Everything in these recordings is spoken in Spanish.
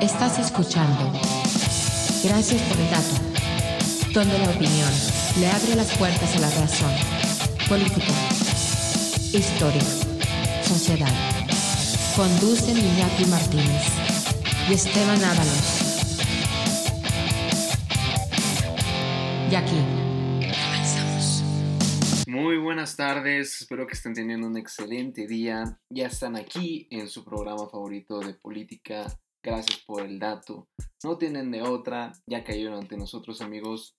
Estás escuchando. Gracias por el dato. Donde la opinión le abre las puertas a la razón. Política. Historia. Sociedad. Conducen Iñaki Martínez y Esteban Ábalos. Y aquí. Comenzamos. Muy buenas tardes, espero que estén teniendo un excelente día. Ya están aquí en su programa favorito de política. Gracias por el dato. No tienen de otra, ya cayeron ante nosotros amigos.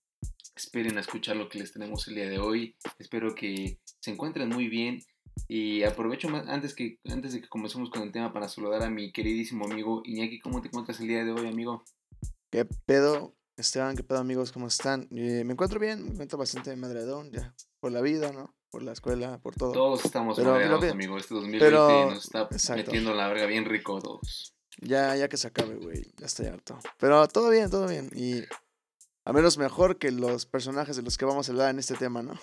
Esperen a escuchar lo que les tenemos el día de hoy. Espero que se encuentren muy bien. Y aprovecho más, antes, que, antes de que comencemos con el tema para saludar a mi queridísimo amigo Iñaki. ¿Cómo te encuentras el día de hoy, amigo? ¿Qué pedo, Esteban? ¿Qué pedo, amigos? ¿Cómo están? Eh, me encuentro bien, me encuentro bastante madredón ya. Por la vida, ¿no? Por la escuela, por todo. Todos estamos madreados, amigo. Este 2020 pero- nos está exacto. metiendo la verga bien rico todos. Ya, ya que se acabe, güey. Ya estoy harto. Pero todo bien, todo bien. Y a menos mejor que los personajes de los que vamos a hablar en este tema, ¿no?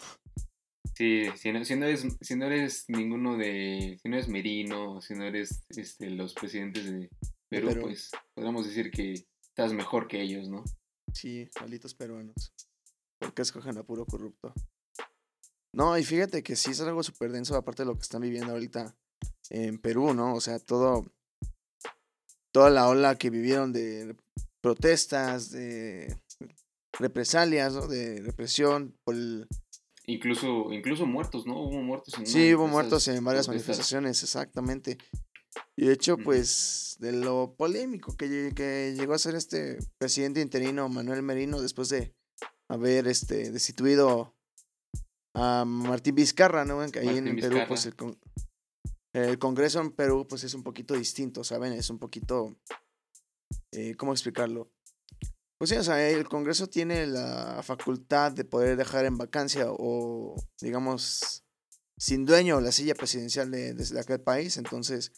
Sí, si no, si no eres, si no eres ninguno de, si no eres Merino, si no eres este, los presidentes de Perú, Perú. pues podríamos decir que estás mejor que ellos, ¿no? Sí, malditos peruanos. ¿Por qué escogen a puro corrupto? No, y fíjate que sí es algo súper denso, aparte de lo que están viviendo ahorita en Perú, ¿no? O sea, todo. Toda la ola que vivieron de protestas, de represalias, ¿no? De represión por el, Incluso, incluso muertos, ¿no? Hubo muertos en Sí, hubo muertos en varias manifestaciones, exactamente. Y de hecho, pues, de lo polémico que, lle- que llegó a ser este presidente interino, Manuel Merino, después de haber este, destituido a Martín Vizcarra, ¿no? Que ahí en Perú, Vizcarra. pues, el, con- el Congreso en Perú, pues, es un poquito distinto, ¿saben? Es un poquito, eh, ¿cómo explicarlo? Pues sí, o sea, el Congreso tiene la facultad de poder dejar en vacancia o, digamos, sin dueño la silla presidencial de, de aquel país. Entonces,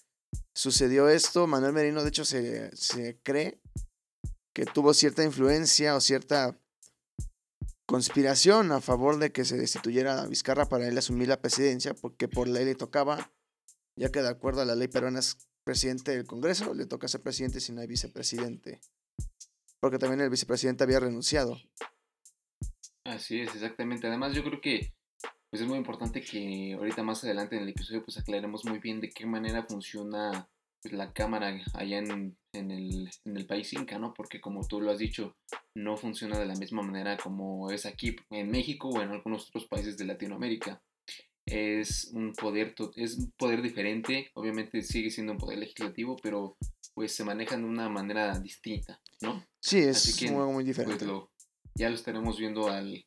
sucedió esto. Manuel Merino, de hecho, se, se cree que tuvo cierta influencia o cierta conspiración a favor de que se destituyera a Vizcarra para él asumir la presidencia, porque por ley le tocaba, ya que de acuerdo a la ley peruana es presidente del Congreso, le toca ser presidente si no hay vicepresidente. Porque también el vicepresidente había renunciado. Así es, exactamente. Además, yo creo que pues es muy importante que ahorita más adelante en el episodio pues aclaremos muy bien de qué manera funciona pues, la cámara allá en, en el, en el país inca, ¿no? Porque como tú lo has dicho, no funciona de la misma manera como es aquí en México o en algunos otros países de Latinoamérica. Es un poder, es un poder diferente, obviamente sigue siendo un poder legislativo, pero pues se manejan de una manera distinta, ¿no? Sí, Así es que, un juego muy pues diferente. lo, ya lo estaremos viendo al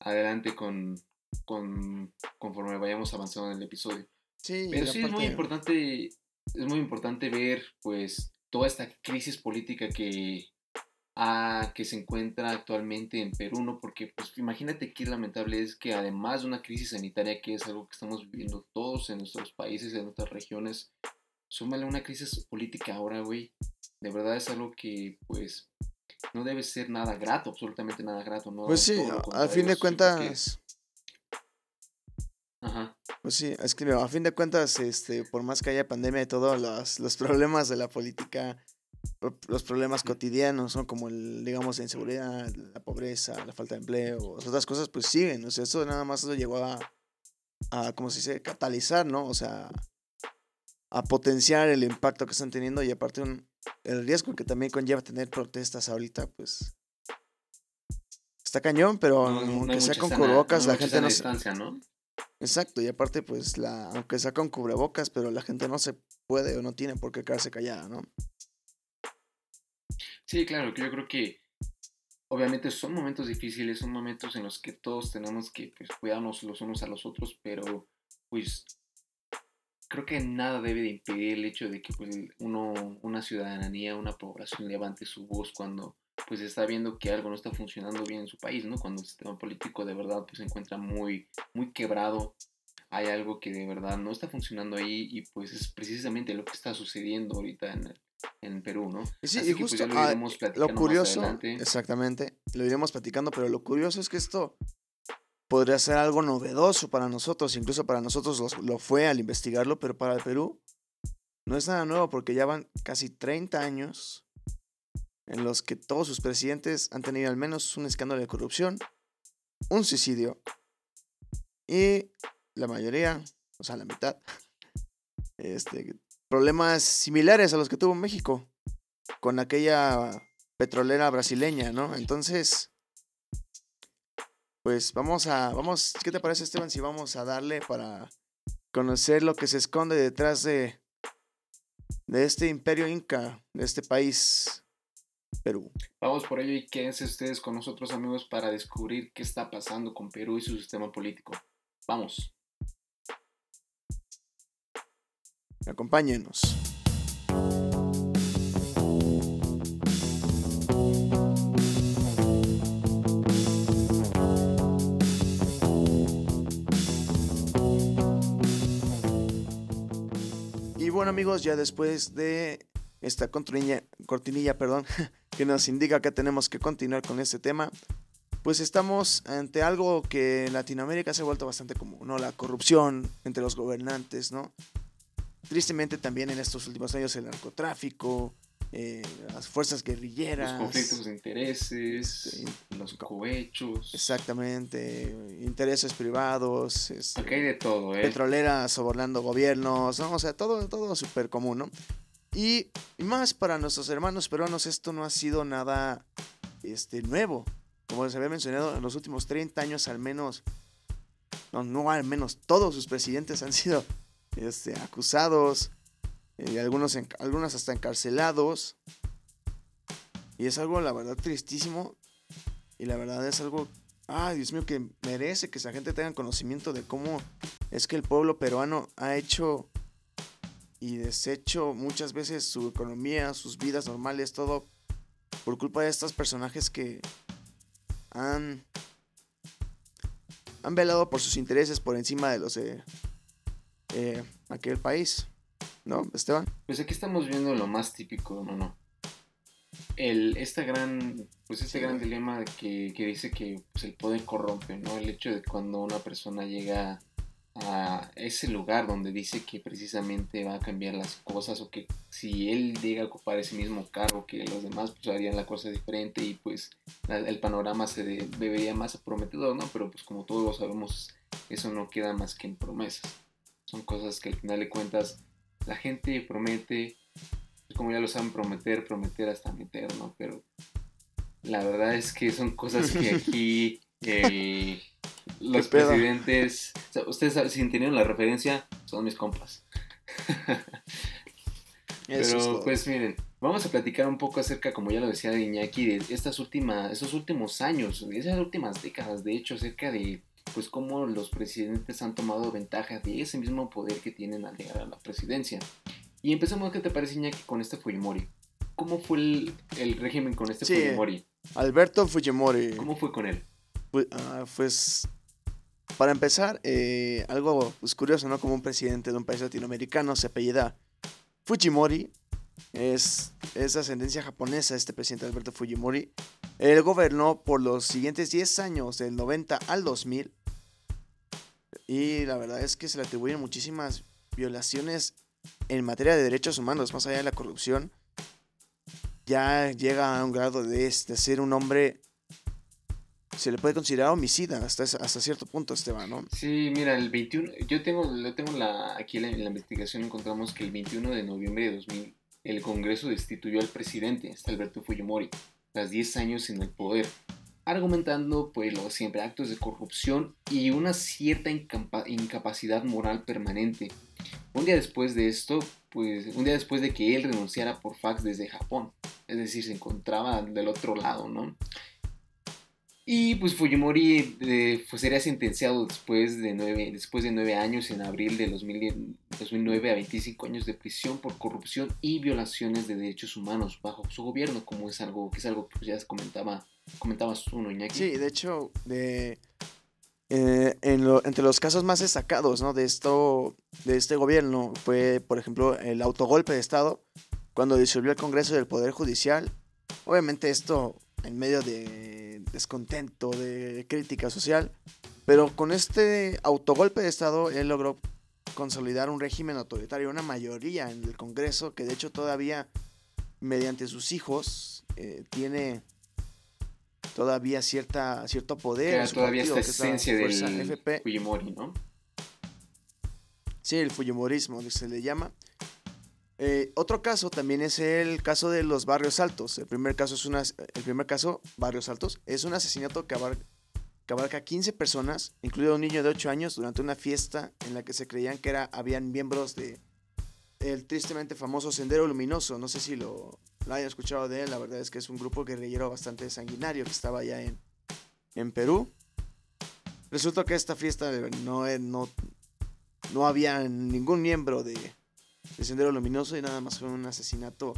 adelante con, con conforme vayamos avanzando en el episodio. sí, Pero sí es muy importante, es muy importante ver pues toda esta crisis política que ah, que se encuentra actualmente en Perú, ¿no? Porque pues imagínate qué lamentable es que además de una crisis sanitaria que es algo que estamos viviendo todos en nuestros países, en nuestras regiones, súmale una crisis política ahora, güey. De verdad es algo que pues no debe ser nada grato, absolutamente nada grato, ¿no? Pues sí, contrario, fin de cuentas, Ajá. pues sí, es que a fin de cuentas, este, por más que haya pandemia y todo, los, los problemas de la política, los problemas cotidianos, son como el, digamos, la inseguridad, la pobreza, la falta de empleo, otras cosas, pues siguen, o sea, eso nada más eso llegó a, a, como se dice, catalizar, ¿no? O sea, a potenciar el impacto que están teniendo y aparte un, el riesgo que también conlleva tener protestas ahorita, pues... Está cañón, pero No- no aunque sea con cubrebocas, no la gente no se, ¿no? Exacto, y aparte, pues, la, aunque sea con cubrebocas, pero la gente no se puede o no tiene por qué quedarse callada, ¿no? Sí, claro, que yo creo que obviamente son momentos difíciles, son momentos en los que todos tenemos que pues, cuidarnos los unos a los otros, pero pues creo que nada debe de impedir el hecho de que pues, uno, una ciudadanía, una población levante su voz cuando pues está viendo que algo no está funcionando bien en su país, ¿no? Cuando el sistema político de verdad pues se encuentra muy, muy quebrado, hay algo que de verdad no está funcionando ahí y pues es precisamente lo que está sucediendo ahorita en, en Perú, ¿no? Y sí, Así y que, pues, justo ya lo ah, iremos platicando lo más curioso, exactamente, lo iremos platicando, pero lo curioso es que esto podría ser algo novedoso para nosotros, incluso para nosotros los- lo fue al investigarlo, pero para el Perú no es nada nuevo porque ya van casi 30 años en los que todos sus presidentes han tenido al menos un escándalo de corrupción, un suicidio y la mayoría, o sea, la mitad, este, problemas similares a los que tuvo México con aquella petrolera brasileña, ¿no? Entonces, pues vamos a, vamos, ¿qué te parece Esteban si vamos a darle para conocer lo que se esconde detrás de, de este imperio inca, de este país, Perú? Vamos por ello y quédense ustedes con nosotros amigos para descubrir qué está pasando con Perú y su sistema político. Vamos. Acompáñenos. Y bueno amigos, ya después de esta cortinilla, perdón, que nos indica que tenemos que continuar con este tema, pues estamos ante algo que en Latinoamérica se ha vuelto bastante común, ¿no? La corrupción entre los gobernantes, ¿no? Tristemente también en estos últimos años el narcotráfico, eh, las fuerzas guerrilleras. Los conflictos de intereses, este, los cohechos. Exactamente, intereses privados. Este, Aquí hay de todo, ¿eh? Petroleras sobornando gobiernos, ¿no? O sea, todo, todo súper común, ¿no? Y, y, más para nuestros hermanos peruanos, esto no ha sido nada este, nuevo. Como se había mencionado, en los últimos 30 años al menos, no, no al menos, todos sus presidentes han sido este, acusados, eh, algunos, hasta encarcelados. Y es algo, la verdad, tristísimo. Y la verdad es algo, ah, Dios mío, que merece que esa gente tenga conocimiento de cómo es que el pueblo peruano ha hecho y deshecho muchas veces su economía, sus vidas normales, todo por culpa de estos personajes que han, han velado por sus intereses por encima de los de eh, aquel país. ¿No, Esteban? Pues aquí estamos viendo lo más típico, no, El, este gran, pues este gran dilema que, que dice que pues, el poder corrompe, ¿no? El hecho de cuando una persona llega a ese lugar donde dice que precisamente va a cambiar las cosas o que si él llega a ocupar ese mismo cargo que los demás pues harían la cosa diferente y pues el panorama se debería más prometedor, ¿no? Pero pues como todos lo sabemos eso no queda más que en promesas. Son cosas que al final de cuentas la gente promete, como ya lo saben, prometer, prometer hasta meter, ¿no? Pero la verdad es que son cosas que aquí los presidentes, ustedes si entendieron la referencia, son mis compas. Pero pues miren, vamos a platicar un poco acerca, como ya lo decía Iñaki, de estas últimas, estos últimos años, de esas últimas décadas, de hecho, acerca de pues cómo los presidentes han tomado ventaja de ese mismo poder que tienen al llegar a la presidencia. Y empezamos, ¿qué te parece Iñaki con este Fujimori? ¿Cómo fue el, régimen con este Fujimori? Alberto Fujimori. ¿Cómo fue con él? Pues, pues para empezar, eh, algo pues, curioso, ¿no? Como un presidente de un país latinoamericano se apellida Fujimori. Es, es ascendencia japonesa este presidente Alberto Fujimori. Él gobernó por los siguientes 10 años, del 90 al 2000. Y la verdad es que se le atribuyen muchísimas violaciones en materia de derechos humanos, más allá de la corrupción. Ya llega a un grado de, de ser un hombre se le puede considerar homicida hasta, hasta cierto punto, Esteban, ¿no? Sí, mira, el 21, yo tengo, tengo la, aquí en la, investigación encontramos que el 21 de noviembre de 2000 el Congreso destituyó al presidente, Alberto Fujimori, tras 10 años en el poder, argumentando pues los siempre actos de corrupción y una cierta incapacidad moral permanente. Un día después de esto, pues un día después de que él renunciara por fax desde Japón, es decir, se encontraba del otro lado, ¿no? Y pues Fujimori eh, pues, sería sentenciado después de, nueve, después de nueve años, en abril de 2009, a 25 años de prisión por corrupción y violaciones de derechos humanos bajo su gobierno, como es algo que es algo que pues, ya comentaba, comentabas tú, ¿no, Iñaki? Sí, de hecho, de, eh, entre los casos más destacados ¿no? de, esto, de este gobierno fue, por ejemplo, el autogolpe de Estado, cuando disolvió el Congreso del Poder Judicial. Obviamente esto en medio de descontento, de crítica social. Pero con este autogolpe de Estado, él logró consolidar un régimen autoritario, una mayoría en el Congreso, que de hecho todavía, mediante sus hijos, eh, tiene todavía cierta, cierto poder. Su todavía partido, esta que es esencia Fuerza del FP. Fujimori, ¿no? Sí, el Fujimorismo que se le llama. Eh, otro caso también es el caso de los barrios altos. El primer caso es una, el primer caso, barrios altos, es un asesinato que abarca, que abarca 15 personas, incluido un niño de 8 años, durante una fiesta en la que se creían que era, habían miembros de el tristemente famoso Sendero Luminoso. No sé si lo, lo hayan escuchado de él. La verdad es que es un grupo guerrillero bastante sanguinario que estaba allá en, en Perú. Resulta que esta fiesta no, eh, no, no había ningún miembro de, de Sendero Luminoso y nada más fue un asesinato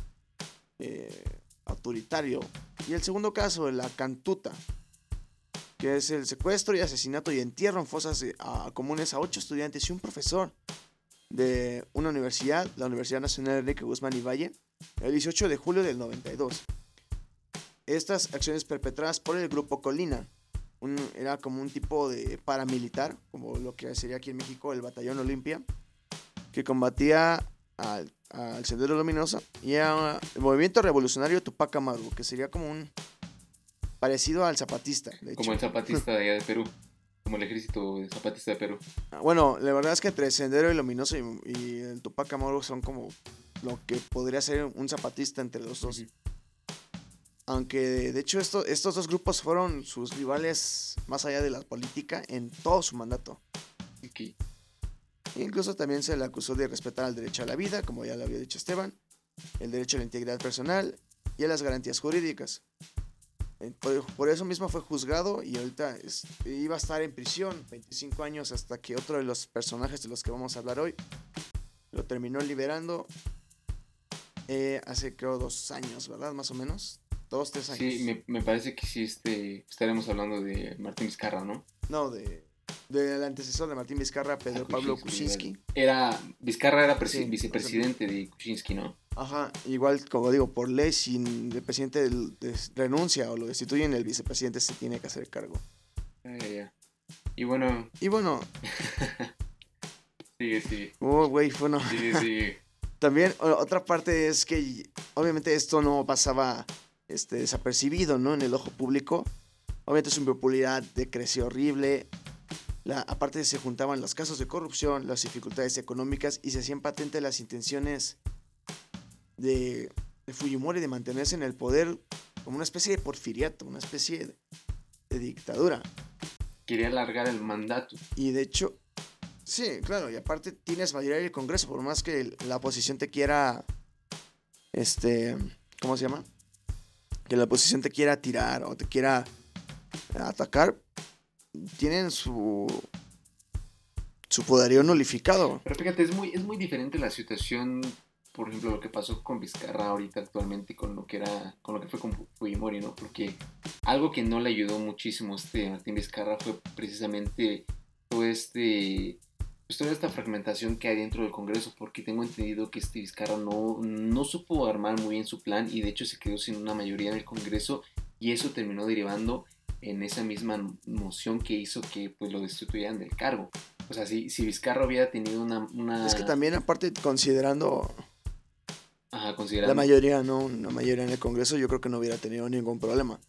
eh, autoritario. Y el segundo caso, la Cantuta, que es el secuestro y asesinato y entierro en fosas eh, a- comunes a ocho estudiantes y un profesor de una universidad, la Universidad Nacional Enrique Guzmán y Valle, el 18 de julio del 92. Estas acciones perpetradas por el grupo Colina, un- era como un tipo de paramilitar, como lo que sería aquí en México el Batallón Olimpia, que combatía al, al Sendero Luminoso y a el movimiento revolucionario Tupac Amaru, que sería como un parecido al zapatista. De Como el zapatista de allá de Perú. Como el ejército zapatista de Perú. Ah, Bueno, la verdad es que entre Sendero y Luminoso y, y el Tupac Amaru son como lo que podría ser un zapatista entre los dos. Aunque de hecho esto- estos dos grupos fueron sus rivales más allá de la política en todo su mandato. Ok. Incluso también se le acusó de respetar el derecho a la vida, como ya lo había dicho Esteban, el derecho a la integridad personal y a las garantías jurídicas. Por, por eso mismo fue juzgado y ahorita es- iba a estar en prisión 25 años hasta que otro de los personajes de los que vamos a hablar hoy lo terminó liberando eh, hace creo dos años, ¿verdad? Más o menos. Dos, tres años. Sí, me, me parece que sí este, estaremos hablando de Martín Vizcarra, ¿no? No, de, del antecesor de Martín Vizcarra, Pedro Ah, Pablo Kuczynski. Era, Vizcarra era Sí, vicepresidente de Kuczynski, ¿no? Ajá, igual como digo, por ley, si el presidente renuncia o lo destituyen, el vicepresidente se tiene que hacer cargo. Ah, ya, ya. Y bueno, Y bueno, sigue, sigue. oh, güey, bueno, Sigue, sigue. también otra parte es que obviamente esto no pasaba este, desapercibido, ¿no? En el ojo público. Obviamente su popularidad decreció horrible. La, aparte se juntaban los casos de corrupción, las dificultades económicas y se hacían patentes las intenciones de, de Fujimori de mantenerse en el poder como una especie de porfiriato, una especie de, de dictadura. Quería alargar el mandato. Y de hecho, sí, claro, y aparte tienes mayoría del Congreso, por más que la oposición te quiera, este, ¿cómo se llama? Que la oposición te quiera tirar o te quiera atacar, tienen su, su poderío nulificado. Pero fíjate, es muy, es muy diferente la situación, por ejemplo, lo que pasó con Vizcarra ahorita actualmente con lo que era, con lo que fue con Fu- Fujimori, ¿no? Porque algo que no le ayudó muchísimo a este Martín Vizcarra fue precisamente todo este pues toda esta fragmentación que hay dentro del Congreso, porque tengo entendido que este Vizcarra no, no supo armar muy bien su plan y de hecho se quedó sin una mayoría en el Congreso y eso terminó derivando en esa misma moción que hizo que pues lo destituyeran del cargo. O sea, si, si Vizcarra hubiera tenido una... una Es que también aparte considerando Ajá, considerando... la mayoría, no, una mayoría en el Congreso, yo creo que no hubiera tenido ningún problema.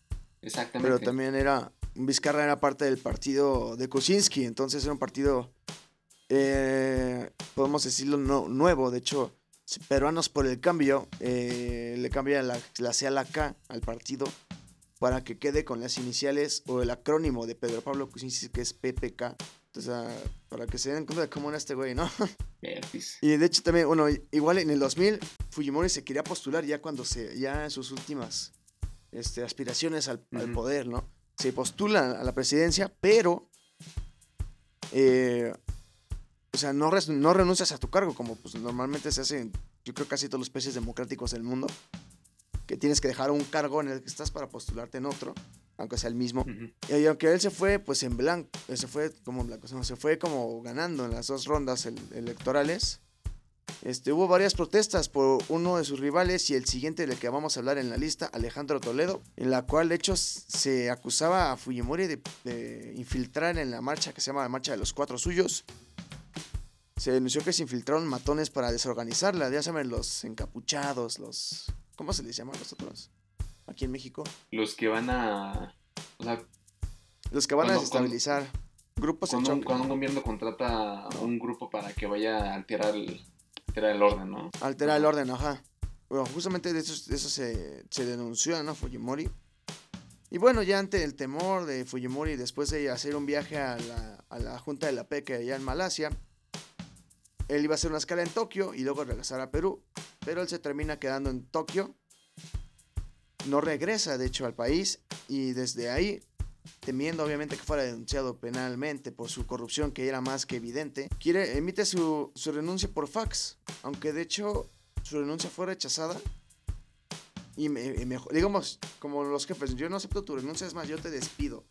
Exactamente. Pero también era. Vizcarra era parte del partido de Kuczynski, entonces era un partido. eh, podemos decirlo no- nuevo. De hecho, Peruanos por el Cambio eh, le cambia la, la C a la K al partido para que quede con las iniciales o el acrónimo de Pedro Pablo Kuczynski, que es PPK. Entonces, ah, para que se den cuenta de cómo era este güey, ¿no? Vertis. Y de hecho también, bueno, igual en el 2000 Fujimori se quería postular ya cuando se, ya en sus últimas este, aspiraciones al, poder, ¿no? Se postula a la presidencia, pero, eh, o sea, no renuncias a tu cargo como pues normalmente se hace en, yo creo, casi todos los países democráticos del mundo, que tienes que dejar un cargo en el que estás para postularte en otro, aunque sea el mismo. Y aunque él se fue, pues en blanco, eh, se fue como en blanco, se fue como ganando en las dos rondas el- electorales. Este, hubo varias protestas por uno de sus rivales y el siguiente del que vamos a hablar en la lista, Alejandro Toledo, en la cual de hecho se acusaba a Fujimori de, de infiltrar en la marcha que se llama la Marcha de los Cuatro Suyos. Se denunció que se infiltraron matones para desorganizarla, ya saben, los encapuchados, los... ¿Cómo se les llama a los otros? aquí en México. Los que van a. O sea, Los que van a Cuando- desestabilizar grupos en cuando un, choque. cuando un gobierno contrata a un grupo para que vaya a alterar el, alterar el orden, ¿no? Altera el orden, ajá. Bueno, justamente de eso, de eso se, se denunció, ¿no? Fujimori. Y bueno, ya ante el temor de Fujimori, después de hacer un viaje a la, a la Junta de la PEC allá en Malasia, él iba a hacer una escala en Tokio y luego regresar a Perú. Pero él se termina quedando en Tokio. No regresa, de hecho, al país. Y desde ahí, temiendo obviamente que fuera denunciado penalmente por su corrupción, que era más que evidente, emite su, su renuncia por fax. Aunque de hecho su renuncia fue rechazada. Y, me, digamos, como los jefes, yo no acepto tu renuncia, es más, yo te despido.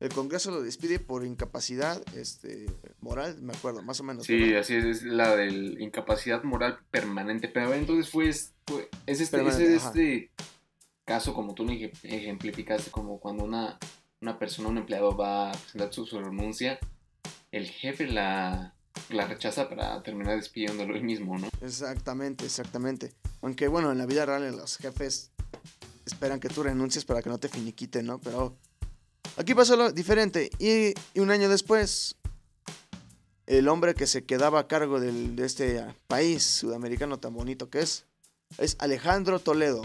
El Congreso lo despide por incapacidad este, moral, me acuerdo, más o menos. Sí, ¿verdad? así es, es la de incapacidad moral permanente. Pero entonces fue, es- fue- es este, es este caso, como tú lo ej- ejemplificaste, como cuando una, una persona, un empleado va a presentar su, su renuncia, el jefe la, la rechaza para terminar despidiéndolo él mismo, ¿no? Exactamente, exactamente. Aunque bueno, en la vida real los jefes esperan que tú renuncies para que no te finiquiten, ¿no? Pero aquí pasó lo diferente. Y, un año después, el hombre que se quedaba a cargo del- de este país sudamericano tan bonito que es, es Alejandro Toledo,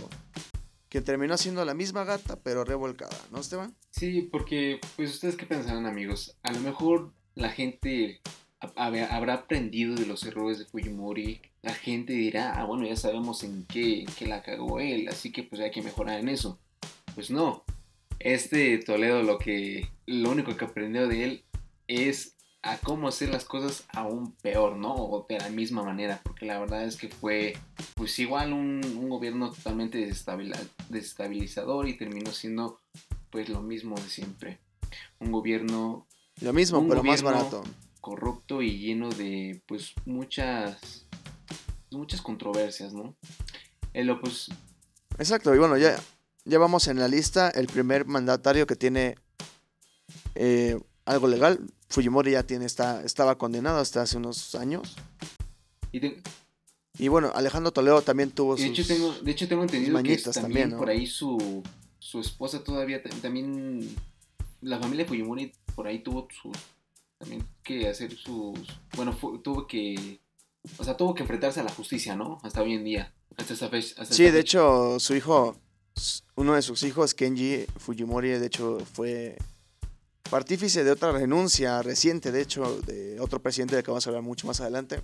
que terminó siendo la misma gata, pero revolcada, ¿no, Esteban? Sí, porque, pues, ¿ustedes qué pensarán, amigos? A lo mejor la gente ha- habrá habrá aprendido de los errores de Fujimori. La gente dirá, ah, bueno, ya sabemos en qué, en qué la cagó él, así que pues hay que mejorar en eso. Pues no. Este Toledo lo que, lo único que aprendió de él es a cómo hacer las cosas aún peor, ¿no? O de la misma manera, porque la verdad es que fue, pues igual un, un gobierno totalmente desestabilizador y terminó siendo pues lo mismo de siempre. Un gobierno Lo mismo, pero más barato. corrupto y lleno de pues muchas muchas controversias, ¿no? El pues Exacto, y bueno, ya, ya vamos en la lista. El primer mandatario que tiene eh, algo legal. Fujimori ya tiene, está, estaba condenado hasta hace unos años. y de, Y bueno, Alejandro Toledo también tuvo y de sus... hecho tengo de hecho tengo entendido que también, también, ¿no? por ahí su su esposa todavía ta- también la familia Fujimori por ahí tuvo sus también que hacer sus bueno fue- tuvo que o sea tuvo que enfrentarse a la justicia, ¿no? Hasta hoy en día, hasta esa fecha. hasta Sí, esta de fecha. hecho, su hijo, uno de sus hijos, Kenji Fujimori, de hecho, fue partífice de otra renuncia reciente, de hecho, de otro presidente del que vamos a hablar mucho más adelante.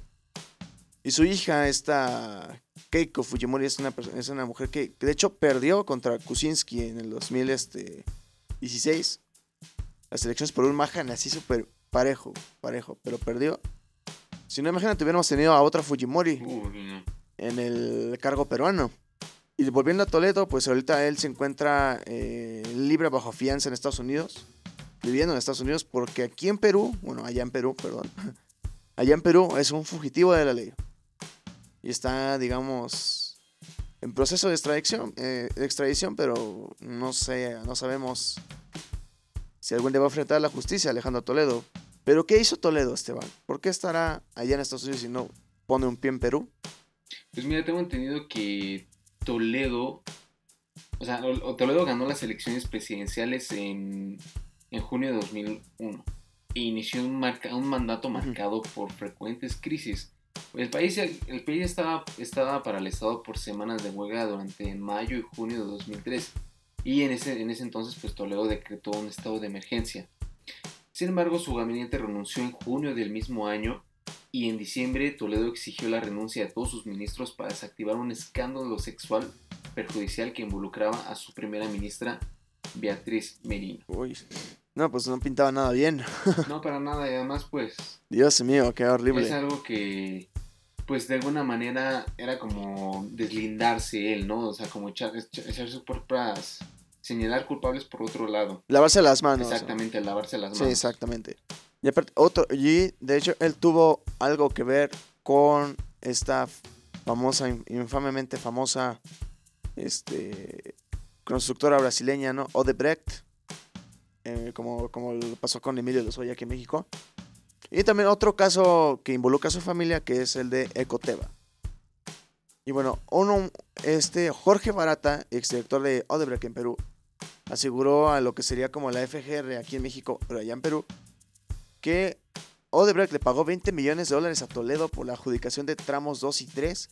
Y su hija, esta Keiko Fujimori, es una, es una mujer que, que de hecho perdió contra Kuczynski en el 2016 las elecciones por un margen así súper parejo, parejo, pero perdió. Si no, imagínate, hubiéramos tenido a otra Fujimori no. en el cargo peruano. Y volviendo a Toledo, pues ahorita él se encuentra eh, libre bajo fianza en Estados Unidos, viviendo en Estados Unidos, porque aquí en Perú, bueno, allá en Perú, perdón, allá en Perú es un fugitivo de la ley. Y está, digamos, en proceso de extradición, eh, extradición pero no sé, no sabemos si algún día va a enfrentar a la justicia Alejandro Toledo. Pero ¿qué hizo Toledo, Esteban? ¿Por qué estará allá en Estados Unidos y no pone un pie en Perú? Pues mira, tengo entendido que Toledo, o sea, Toledo ganó las elecciones presidenciales en, en junio de 2001 e inició un, marca- un mandato marcado por frecuentes crisis. El país, el país estaba, estaba paralizado por semanas de huelga durante mayo y junio de 2003 y en ese, en ese entonces pues Toledo decretó un estado de emergencia. Sin embargo, su gabinete renunció en junio del mismo año y en diciembre Toledo exigió la renuncia de todos sus ministros para desactivar un escándalo sexual perjudicial que involucraba a su primera ministra Beatriz Merino. Uy. No, pues no pintaba nada bien. No para nada y además pues Dios mío, qué es horrible. algo que pues de alguna manera era como deslindarse él, ¿no? O sea, como echar, echar sus propias señalar culpables por otro lado. Lavarse las manos. ¿no? Exactamente, lavarse las Sí, manos. exactamente. Y otro, y de hecho, él tuvo algo que ver con esta famosa, in- infamemente famosa, este, constructora brasileña, ¿no? Odebrecht, eh, como, como pasó con Emilio Lozoya aquí en México. Y también otro caso que involucra a su familia, que es el de Ecoteva. Y bueno, uno, este Jorge Barata, exdirector de Odebrecht en Perú, aseguró a lo que sería como la FGR aquí en México, pero allá en Perú, que Odebrecht le pagó 20 millones de dólares a Toledo por la adjudicación de tramos 2 y 3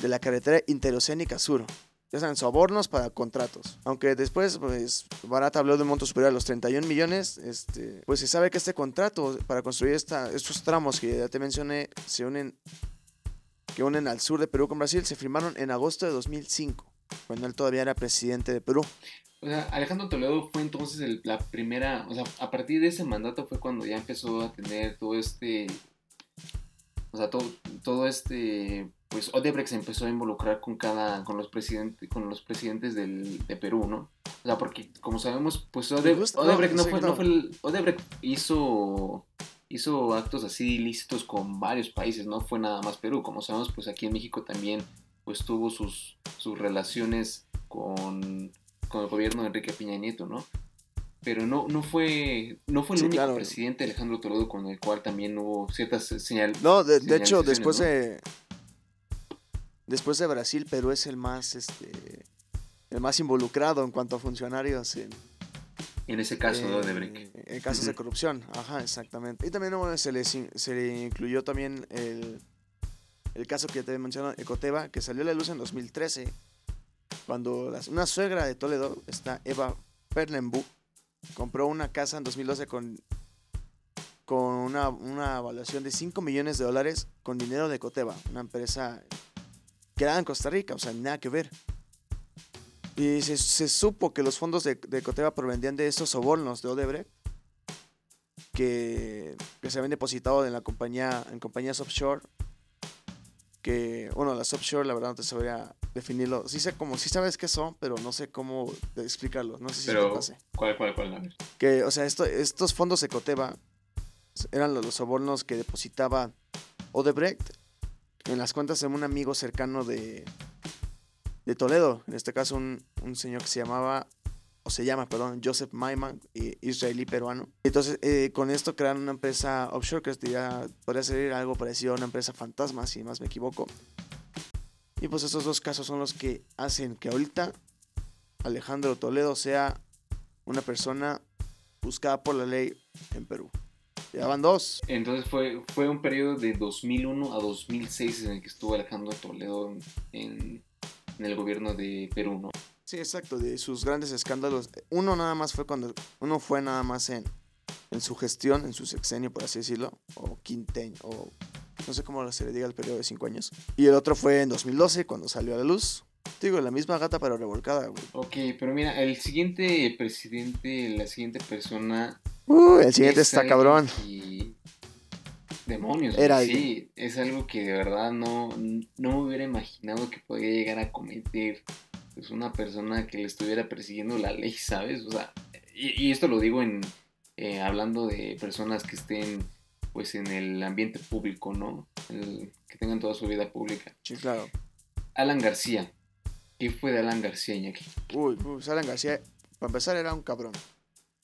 de la carretera interoceánica sur. Ya saben, sobornos para contratos. Aunque después, pues, Barata habló de un monto superior a los 31 millones, este, pues se sabe que este contrato para construir esta, estos tramos que ya te mencioné se unen, que unen al sur de Perú con Brasil, se firmaron en agosto de 2005, cuando él todavía era presidente de Perú. O sea, Alejandro Toledo fue entonces el- la primera, o sea, a partir de ese mandato fue cuando ya empezó a tener todo este, o sea, todo, todo este, pues Odebrecht se empezó a involucrar con cada, con los presidentes, con los presidentes del, de Perú, ¿no? O sea, porque como sabemos, pues Ode- Odebrecht no, fue, no fue el, Odebrecht hizo, hizo actos así ilícitos con varios países, no fue nada más Perú, como sabemos, pues aquí en México también, pues tuvo sus, sus relaciones con, con el gobierno de Enrique Peña Nieto, ¿no? Pero no, no fue, no fue el Sí, único claro. presidente Alejandro Toledo con el cual también hubo ciertas señales. No, de, de hecho, después ¿no? de. Después de Brasil, Perú es el más este. El más involucrado en cuanto a funcionarios en, En ese caso de en- casos de corrupción. Ajá, exactamente. Y también bueno, se, in- se le incluyó también el, el caso que te mencioné, Ecoteva, que salió a la luz en 2013, cuando una suegra de Toledo, está Eva Perlenbu, compró una casa en 2012 con, con una, una evaluación de 5 millones de dólares con dinero de Ecoteva, una empresa que era en Costa Rica, o sea, nada que ver. Y se, se supo que los fondos de, de Ecoteva provenían de esos sobornos de Odebrecht que, que se habían depositado en la compañía, en compañías offshore. Que, bueno, las offshore, la verdad no te sabría definirlo. Sí sé cómo, sí sabes qué son, pero no sé cómo explicarlo. No sé si te Pero, pase. ¿cuál, cuál, cuál? A ver. Que, o sea, esto, estos fondos de Coteva eran los, los sobornos que depositaba Odebrecht en las cuentas de un amigo cercano de, de Toledo. En este caso, un, un señor que se llamaba, se llama, perdón, Joseph Maiman, i- israelí peruano. Entonces, eh, con esto crearon una empresa offshore que diría- podría ser algo parecido a una empresa fantasma, si más me equivoco. Y pues estos dos casos son los que hacen que ahorita Alejandro Toledo sea una persona buscada por la ley en Perú. Ya van dos. Entonces fue, fue un periodo de 2001 a 2006 en el que estuvo Alejandro Toledo en, en el gobierno de Perú, ¿no? Sí, exacto, de sus grandes escándalos. Uno nada más fue cuando, uno fue nada más en, en su gestión, en su sexenio, por así decirlo, o quinteño, o no sé cómo se le diga el periodo de cinco años. Y el otro fue en 2012, cuando salió a la luz. Digo, la misma gata pero revolcada, güey. Ok, pero mira, el siguiente presidente, la siguiente persona... Uh, el siguiente es está cabrón. que- Demonios, Era güey, sí, es algo que de verdad no, no me hubiera imaginado que podía llegar a cometer pues, una persona que le estuviera persiguiendo la ley, ¿sabes? O sea, y, y esto lo digo en eh, hablando de personas que estén pues en el ambiente público, ¿no? El- que tengan toda su vida pública. Sí, claro. Alan García. ¿Qué fue de Alan García, Iñaki? Uy, uy, Alan García, para empezar, era un cabrón.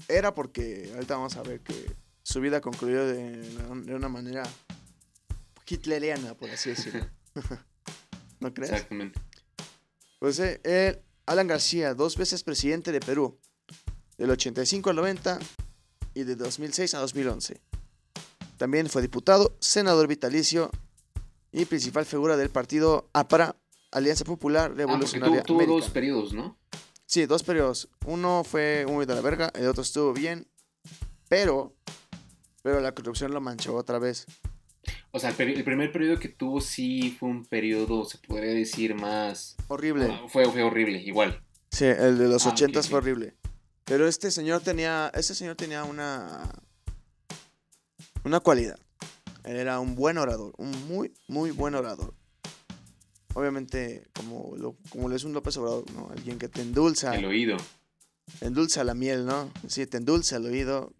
Era porque, ahorita vamos a ver que su vida concluyó de, de una manera hitleriana, por así decirlo. ¿No crees? Exactamente. Pues eh, él, Alan García, dos veces presidente de Perú, del 85 al 90 y de 2006 a 2011. También fue diputado, senador vitalicio y principal figura del partido APRA, Alianza Popular Ah, Revolucionaria tuvo, tuvo dos periodos, ¿no? Sí, dos periodos. Uno fue muy de la verga, el otro estuvo bien, pero, pero la corrupción lo manchó otra vez. O sea, el, primer periodo que tuvo sí fue un periodo, se podría decir, más... Horrible. Ah, Fue, fue horrible, igual. Sí, el de los Ah, ochentas ok. fue horrible. Pero este señor tenía, este señor tenía una, una cualidad. Él era un buen orador, un muy, muy buen orador. Obviamente, como lo, como lo es un López Obrador, ¿no? Alguien que te endulza, El oído. endulza la miel, ¿no? Sí, te endulza el oído.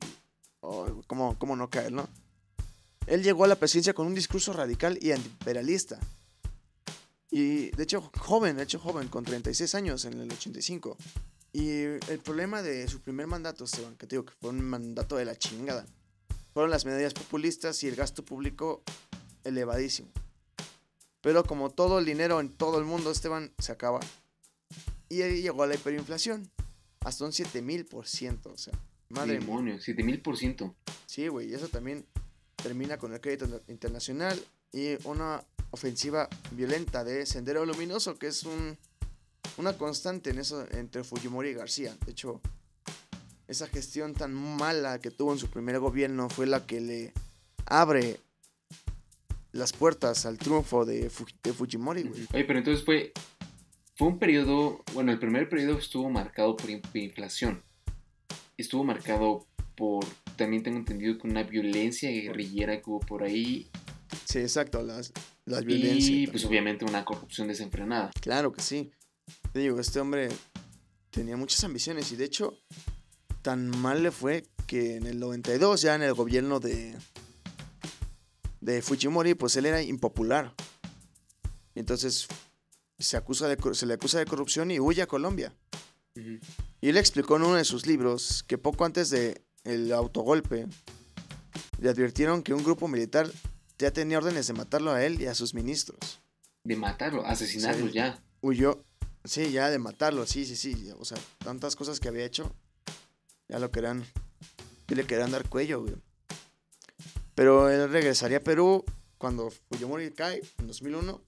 Oh, ¿cómo, ¿Cómo no caer, no? Él llegó a la presidencia con un discurso radical y antiimperialista. Y de hecho, joven, de hecho, joven, con 36 años en el 85. Y el problema de su primer mandato, Esteban, que te digo que fue un mandato de la chingada, fueron las medidas populistas y el gasto público elevadísimo. Pero como todo el dinero en todo el mundo, Esteban, se acaba. Y ahí llegó la hiperinflación. Hasta un 7000%. O sea, madre mía. Demonio, 7000%. Sí, güey. Eso también termina con el crédito inter- internacional y una ofensiva violenta de Sendero Luminoso, que es un, una constante en eso entre Fujimori y García. De hecho, esa gestión tan mala que tuvo en su primer gobierno fue la que le abre las puertas al triunfo de, de Fujimori, güey. Oye, pero entonces fue, fue un periodo, bueno, el primer periodo estuvo marcado por in- inflación. Estuvo marcado por, también tengo entendido que una violencia guerrillera que hubo por ahí Sí, exacto, las, las violencias. y pues también. obviamente una corrupción desenfrenada. Claro que sí. Te digo, este hombre tenía muchas ambiciones y de hecho tan mal le fue que en el 92 ya en el gobierno de de Fujimori pues él era impopular. Y entonces se acusa de se le acusa de corrupción y huye a Colombia. Y él explicó en uno de sus libros que poco antes de el autogolpe le advirtieron que un grupo militar ya tenía órdenes de matarlo a él y a sus ministros. De matarlo, asesinarlo Sí. ya. huyó. Sí, ya de matarlo, sí, sí, sí. O sea, tantas cosas que había hecho. Ya lo querían. Y le querían dar cuello, güey. Pero él regresaría a Perú cuando Fujimori cae en 2001.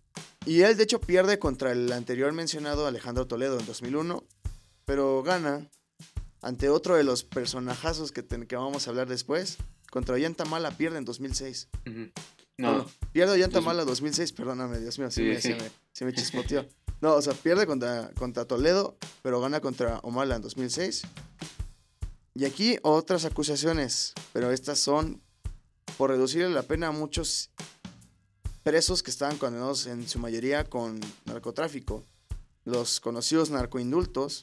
Y él, de hecho, pierde contra el anterior mencionado Alejandro Toledo en 2001. Pero gana ante otro de los personajazos que, vamos a hablar después. Contra Ollantamala pierde en 2006. Ujú. No, No, no. Pierde Ollanta Dos- Mala 2006, perdóname, Dios mío, sí, Sí, me, sí. Se, me, se me chispoteó. No, o sea, pierde contra, contra Toledo, pero gana contra Omala en 2006. Y aquí otras acusaciones, pero estas son por reducirle la pena a muchos presos que estaban condenados en su mayoría con narcotráfico. Los conocidos narcoindultos,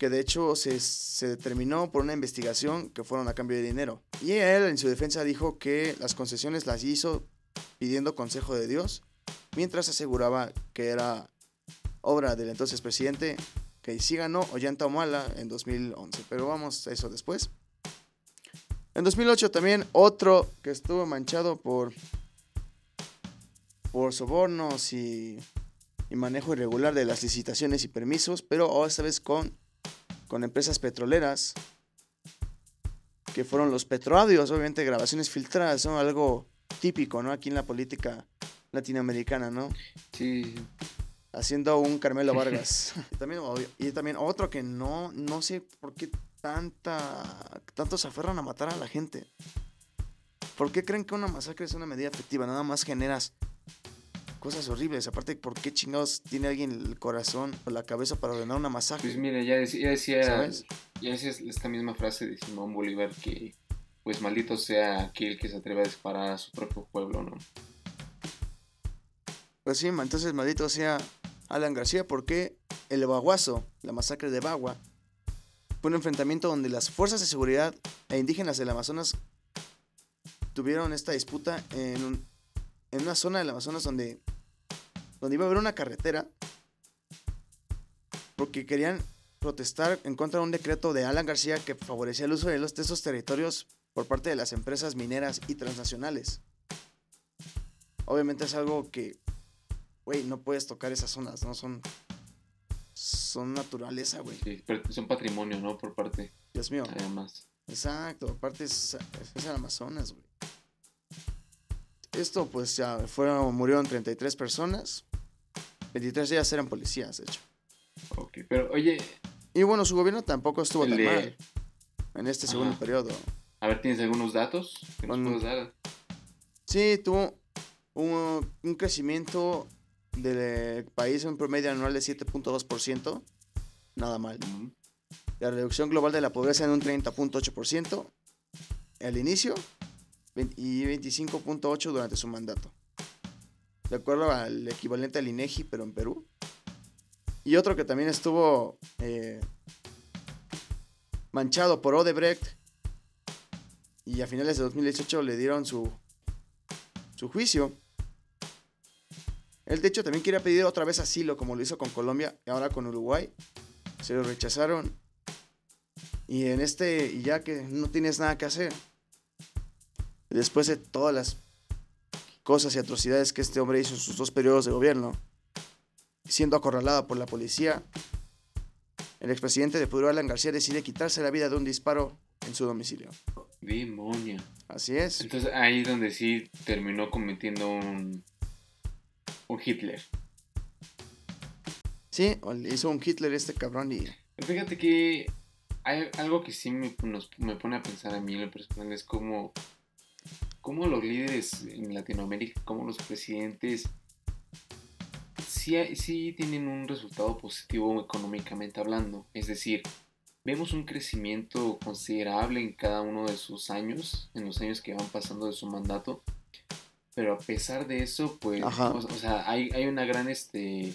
que de hecho se, se determinó por una investigación que fueron a cambio de dinero. Y él en su defensa dijo que las concesiones las hizo pidiendo consejo de Dios, mientras aseguraba que era obra del entonces presidente, que sí ganó Ollanta Humala en 2011. Pero vamos a eso después. En 2008 también otro que estuvo manchado por, por sobornos y, y manejo irregular de las licitaciones y permisos, pero esta vez con, con empresas petroleras, que fueron los petroaudios, obviamente grabaciones filtradas, son algo típico, ¿no? Aquí en la política latinoamericana, ¿no? sí, haciendo un Carmelo Vargas. y, también, obvio- y también otro que no, no sé por qué tanta, tanto se aferran a matar a la gente. ¿Por qué creen que una masacre es una medida efectiva? Nada más generas cosas horribles. Aparte, ¿por qué chingados tiene alguien el corazón o la cabeza para ordenar una masacre? pues mira, ya decía, ya decía, ¿Sabes? ya decía esta misma frase de Simón Bolívar que pues maldito sea aquel que se atreve a disparar a su propio pueblo, ¿no? Pues sí, entonces maldito sea Alan García, porque el Baguazo, la masacre de Bagua, fue un enfrentamiento donde las fuerzas de seguridad e indígenas del Amazonas tuvieron esta disputa en, un- en una zona del Amazonas donde, donde iba a haber una carretera, porque querían protestar en contra de un decreto de Alan García que favorecía el uso de, los, de esos territorios por parte de las empresas mineras y transnacionales. Obviamente es algo que güey, no puedes tocar esas zonas, ¿no? Son. Son naturaleza, güey. Sí, pero son patrimonio, ¿no? Por parte, Dios mío. además. Exacto, aparte es, es el Amazonas, güey. Esto, pues ya fueron, murieron 33 personas. 23 de ellas eran policías, de hecho. Ok, pero oye, Y bueno, su gobierno tampoco estuvo El tan de- mal en este segundo periodo. a ver, ¿tienes algunos datos que nos puedes dar? Sí, tuvo un, un crecimiento del país en un promedio anual de 7.2%. Nada mal. La reducción global de la pobreza en un 30.8% al inicio y 25.8% durante su mandato. De acuerdo al equivalente al INEGI, pero en Perú. Y otro que también estuvo eh, manchado por Odebrecht y a finales de 2018 le dieron su, su juicio. Él de hecho también quería pedir otra vez asilo como lo hizo con Colombia y ahora con Uruguay. Se lo rechazaron. Y en este, y ya que no tienes nada que hacer, después de todas las cosas y atrocidades que este hombre hizo en sus dos periodos de gobierno, siendo acorralado por la policía, el expresidente de Perú, Alan García, decide quitarse la vida de un disparo en su domicilio. Demonio. Así es. Entonces ahí es donde sí terminó cometiendo un, un Hitler. Sí, hizo un Hitler este cabrón y... Fíjate que hay algo que sí me, nos- me pone a pensar a mí en lo personal es como, como los líderes en Latinoamérica, como los presidentes, sí, sí tienen un resultado positivo económicamente hablando. Es decir, vemos un crecimiento considerable en cada uno de sus años, en los años que van pasando de su mandato. Pero a pesar de eso, pues, o sea, hay, hay una gran, este,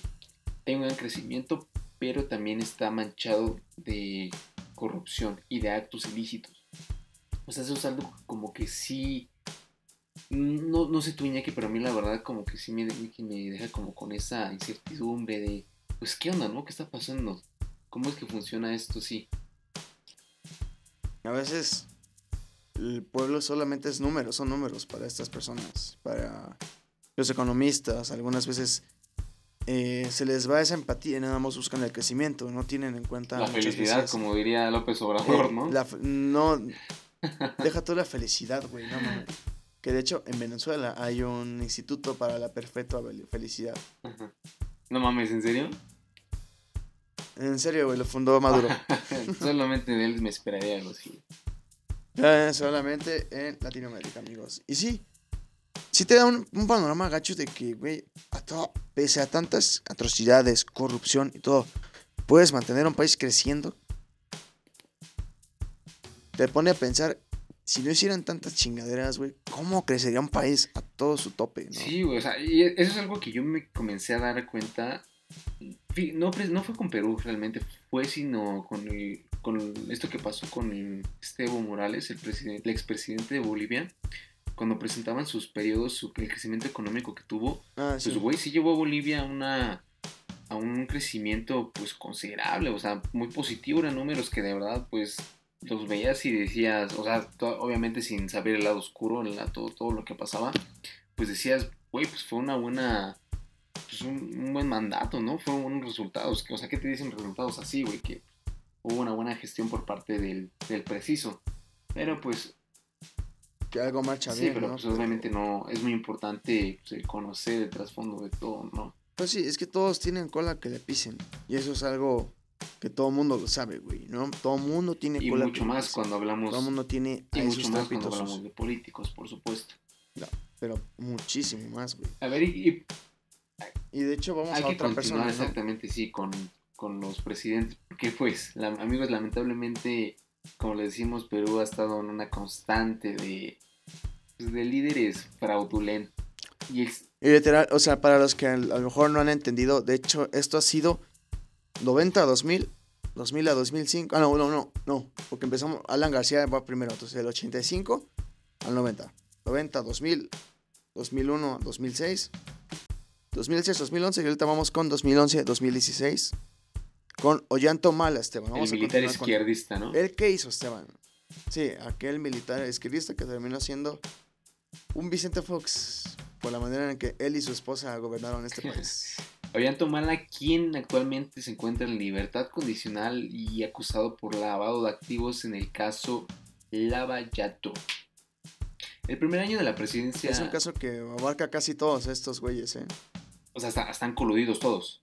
hay un gran crecimiento, pero también está manchado de corrupción y de actos ilícitos. O sea, eso es algo como que sí. No, no sé tú, Iñaki, pero a mí la verdad como que sí me, me deja como con esa incertidumbre de, pues, ¿qué onda, no? ¿Qué está pasando? ¿Cómo es que funciona esto? Sí. A veces el pueblo solamente es números, son números para estas personas, para los economistas. Algunas veces eh, se les va esa empatía y nada más buscan el crecimiento, no tienen en cuenta La felicidad, veces, como diría López Obrador, eh, ¿no? la no, deja toda la felicidad, güey, no mames. Que de hecho en Venezuela hay un instituto para la fel- felicidad. Ajá. No mames, ¿en serio? En serio, güey, lo fundó Maduro. Solamente de él me esperaría algo así. Eh, solamente en Latinoamérica, amigos. Y sí, sí te da un, un panorama gacho de que, güey, a todo- pese a tantas atrocidades, corrupción y todo, puedes mantener un país creciendo. Te pone a pensar, si no hicieran tantas chingaderas, güey, ¿cómo crecería un país a todo su tope? ¿no? Sí, güey, o sea, y eso es algo que yo me comencé a dar cuenta. No, pre- no fue con Perú realmente, fue sino con, el- con esto que pasó con el- este Evo Morales, el, presidente, el expresidente de Bolivia, cuando presentaban sus periodos, su, el crecimiento económico que tuvo, Ah, sí. pues güey, sí llevó a Bolivia a una a un crecimiento pues considerable, o sea, muy positivo, eran números que de verdad pues los veías y decías, o sea, obviamente sin saber el lado oscuro, el lado- todo, todo lo que pasaba, pues decías, güey, pues fue una buena, pues un, un buen mandato, ¿no? Fueron buenos resultados, que, o sea, ¿qué te dicen resultados así, güey? Que hubo una buena gestión por parte del, del preciso, pero pues Que algo marcha sí, bien, pero ¿no? pues obviamente no, es muy importante pues, el conocer el trasfondo de todo, ¿no? Pues sí, es que todos tienen cola que le pisen. Y eso es algo que todo mundo lo sabe, güey, ¿no? Todo mundo tiene Y cola mucho que más cuando hablamos Todo mundo tiene y mucho más cuando hablamos de políticos, por supuesto. Pero muchísimo más, güey. A ver, y, y Y de hecho vamos hay a que otra continuar persona, ¿no? exactamente, sí, con, con los presidentes. Porque pues, la- amigos, lamentablemente, como le decimos, Perú ha estado en una constante de, pues, de líderes fraudulentos. Y Y literal, o sea, para los que a lo mejor no han entendido, de hecho, esto ha sido 90 a 2000, 2000 a 2005. Ah, no, no, no, no, porque empezamos, Alan García va primero, entonces del 85 al 90. 90, 2000, 2001, 2006, 2006, 2011, y ahorita vamos con 2011, 2016, con Ollanto Mala, Esteban. Vamos el a militar continuar con- izquierdista, ¿no? ¿El qué hizo Esteban? Sí, aquel militar izquierdista que terminó siendo un Vicente Fox por la manera en que él y su esposa gobernaron este país. Ollanta Humala, quien actualmente se encuentra en libertad condicional y acusado por lavado de activos en el caso Lava Yato. El primer año de la presidencia. Es un caso que abarca casi todos estos güeyes, ¿eh? O sea, está- están coludidos todos.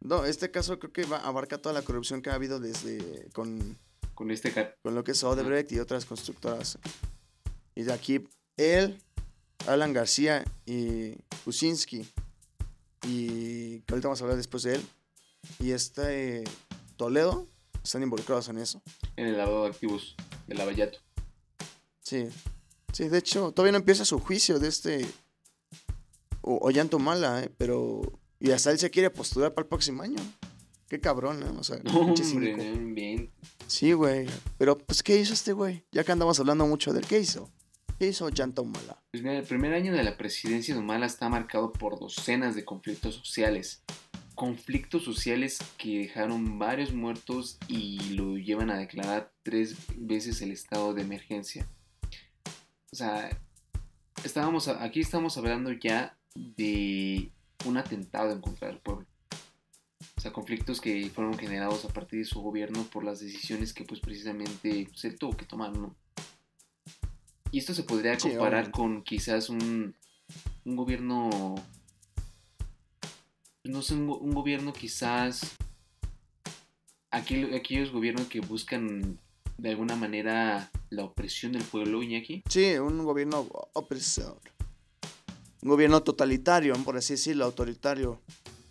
No, este caso creo que va- abarca toda la corrupción que ha habido desde con, Con este. con lo que es Odebrecht y otras constructoras. Y de aquí, él, Alan García y Kuczynski, y que ahorita vamos a hablar después de él, y este Toledo, están involucrados en eso. En el lavado de activos de Lava Yato. Sí. Sí, de hecho, todavía no empieza su juicio de este O- Ollanta Humala, ¿eh? Pero... Y hasta él se quiere postular para el próximo año. Qué cabrón, ¿eh? O sea, No, hombre, bien. Sí, güey. Pero, pues, ¿qué hizo este güey? Ya que andamos hablando mucho del ¿qué hizo? ¿Qué hizo Ollanta Humala? Pues mira, el primer año de la presidencia de Humala está marcado por docenas de conflictos sociales. Conflictos sociales que dejaron varios muertos y lo llevan a declarar tres veces el estado de emergencia. O sea, estábamos, aquí estamos hablando ya de un atentado en contra del pueblo. O sea, conflictos que fueron generados a partir de su gobierno por las decisiones que pues precisamente pues, él tuvo que tomar, ¿no? Y esto se podría comparar con quizás un, un gobierno, no sé, un, go- un gobierno quizás, aquel- aquellos gobiernos que buscan de alguna manera la opresión del pueblo, Iñaki. Sí, un gobierno opresor. Un gobierno totalitario, por así decirlo, autoritario.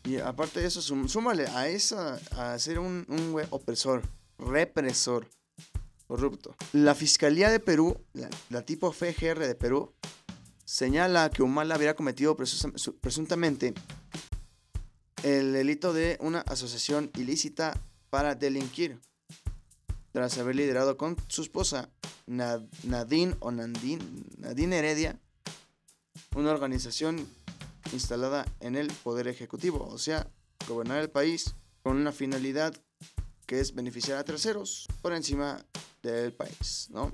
Y aparte de eso, súmale a esa, a ser un, un güey opresor, represor, corrupto. La Fiscalía de Perú, la, tipo FGR de Perú, señala que Humala habría cometido presuntamente el delito de una asociación ilícita para delinquir, tras haber liderado con su esposa Na- Nadine o Nandine, Nadine Heredia, una organización instalada en el Poder Ejecutivo, o sea, gobernar el país con una finalidad que es beneficiar a terceros por encima del país, ¿no?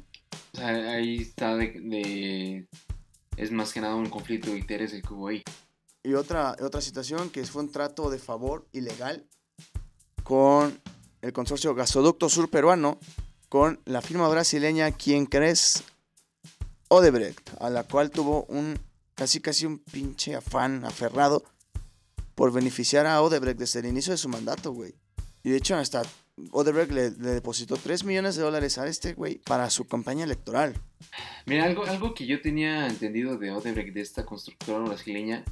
O sea, ahí está de, de- Es más que nada un conflicto de intereses que hubo ahí. Y otra, otra situación que fue un trato de favor ilegal con el consorcio Gasoducto Sur Peruano, con la firma brasileña Quien Crees Odebrecht, a la cual tuvo un casi casi un pinche afán aferrado por beneficiar a Odebrecht desde el inicio de su mandato, güey. Y de hecho hasta Odebrecht le, depositó 3 millones de dólares a este güey para su campaña electoral. Mira, algo, algo que yo tenía entendido de Odebrecht, de esta constructora brasileña,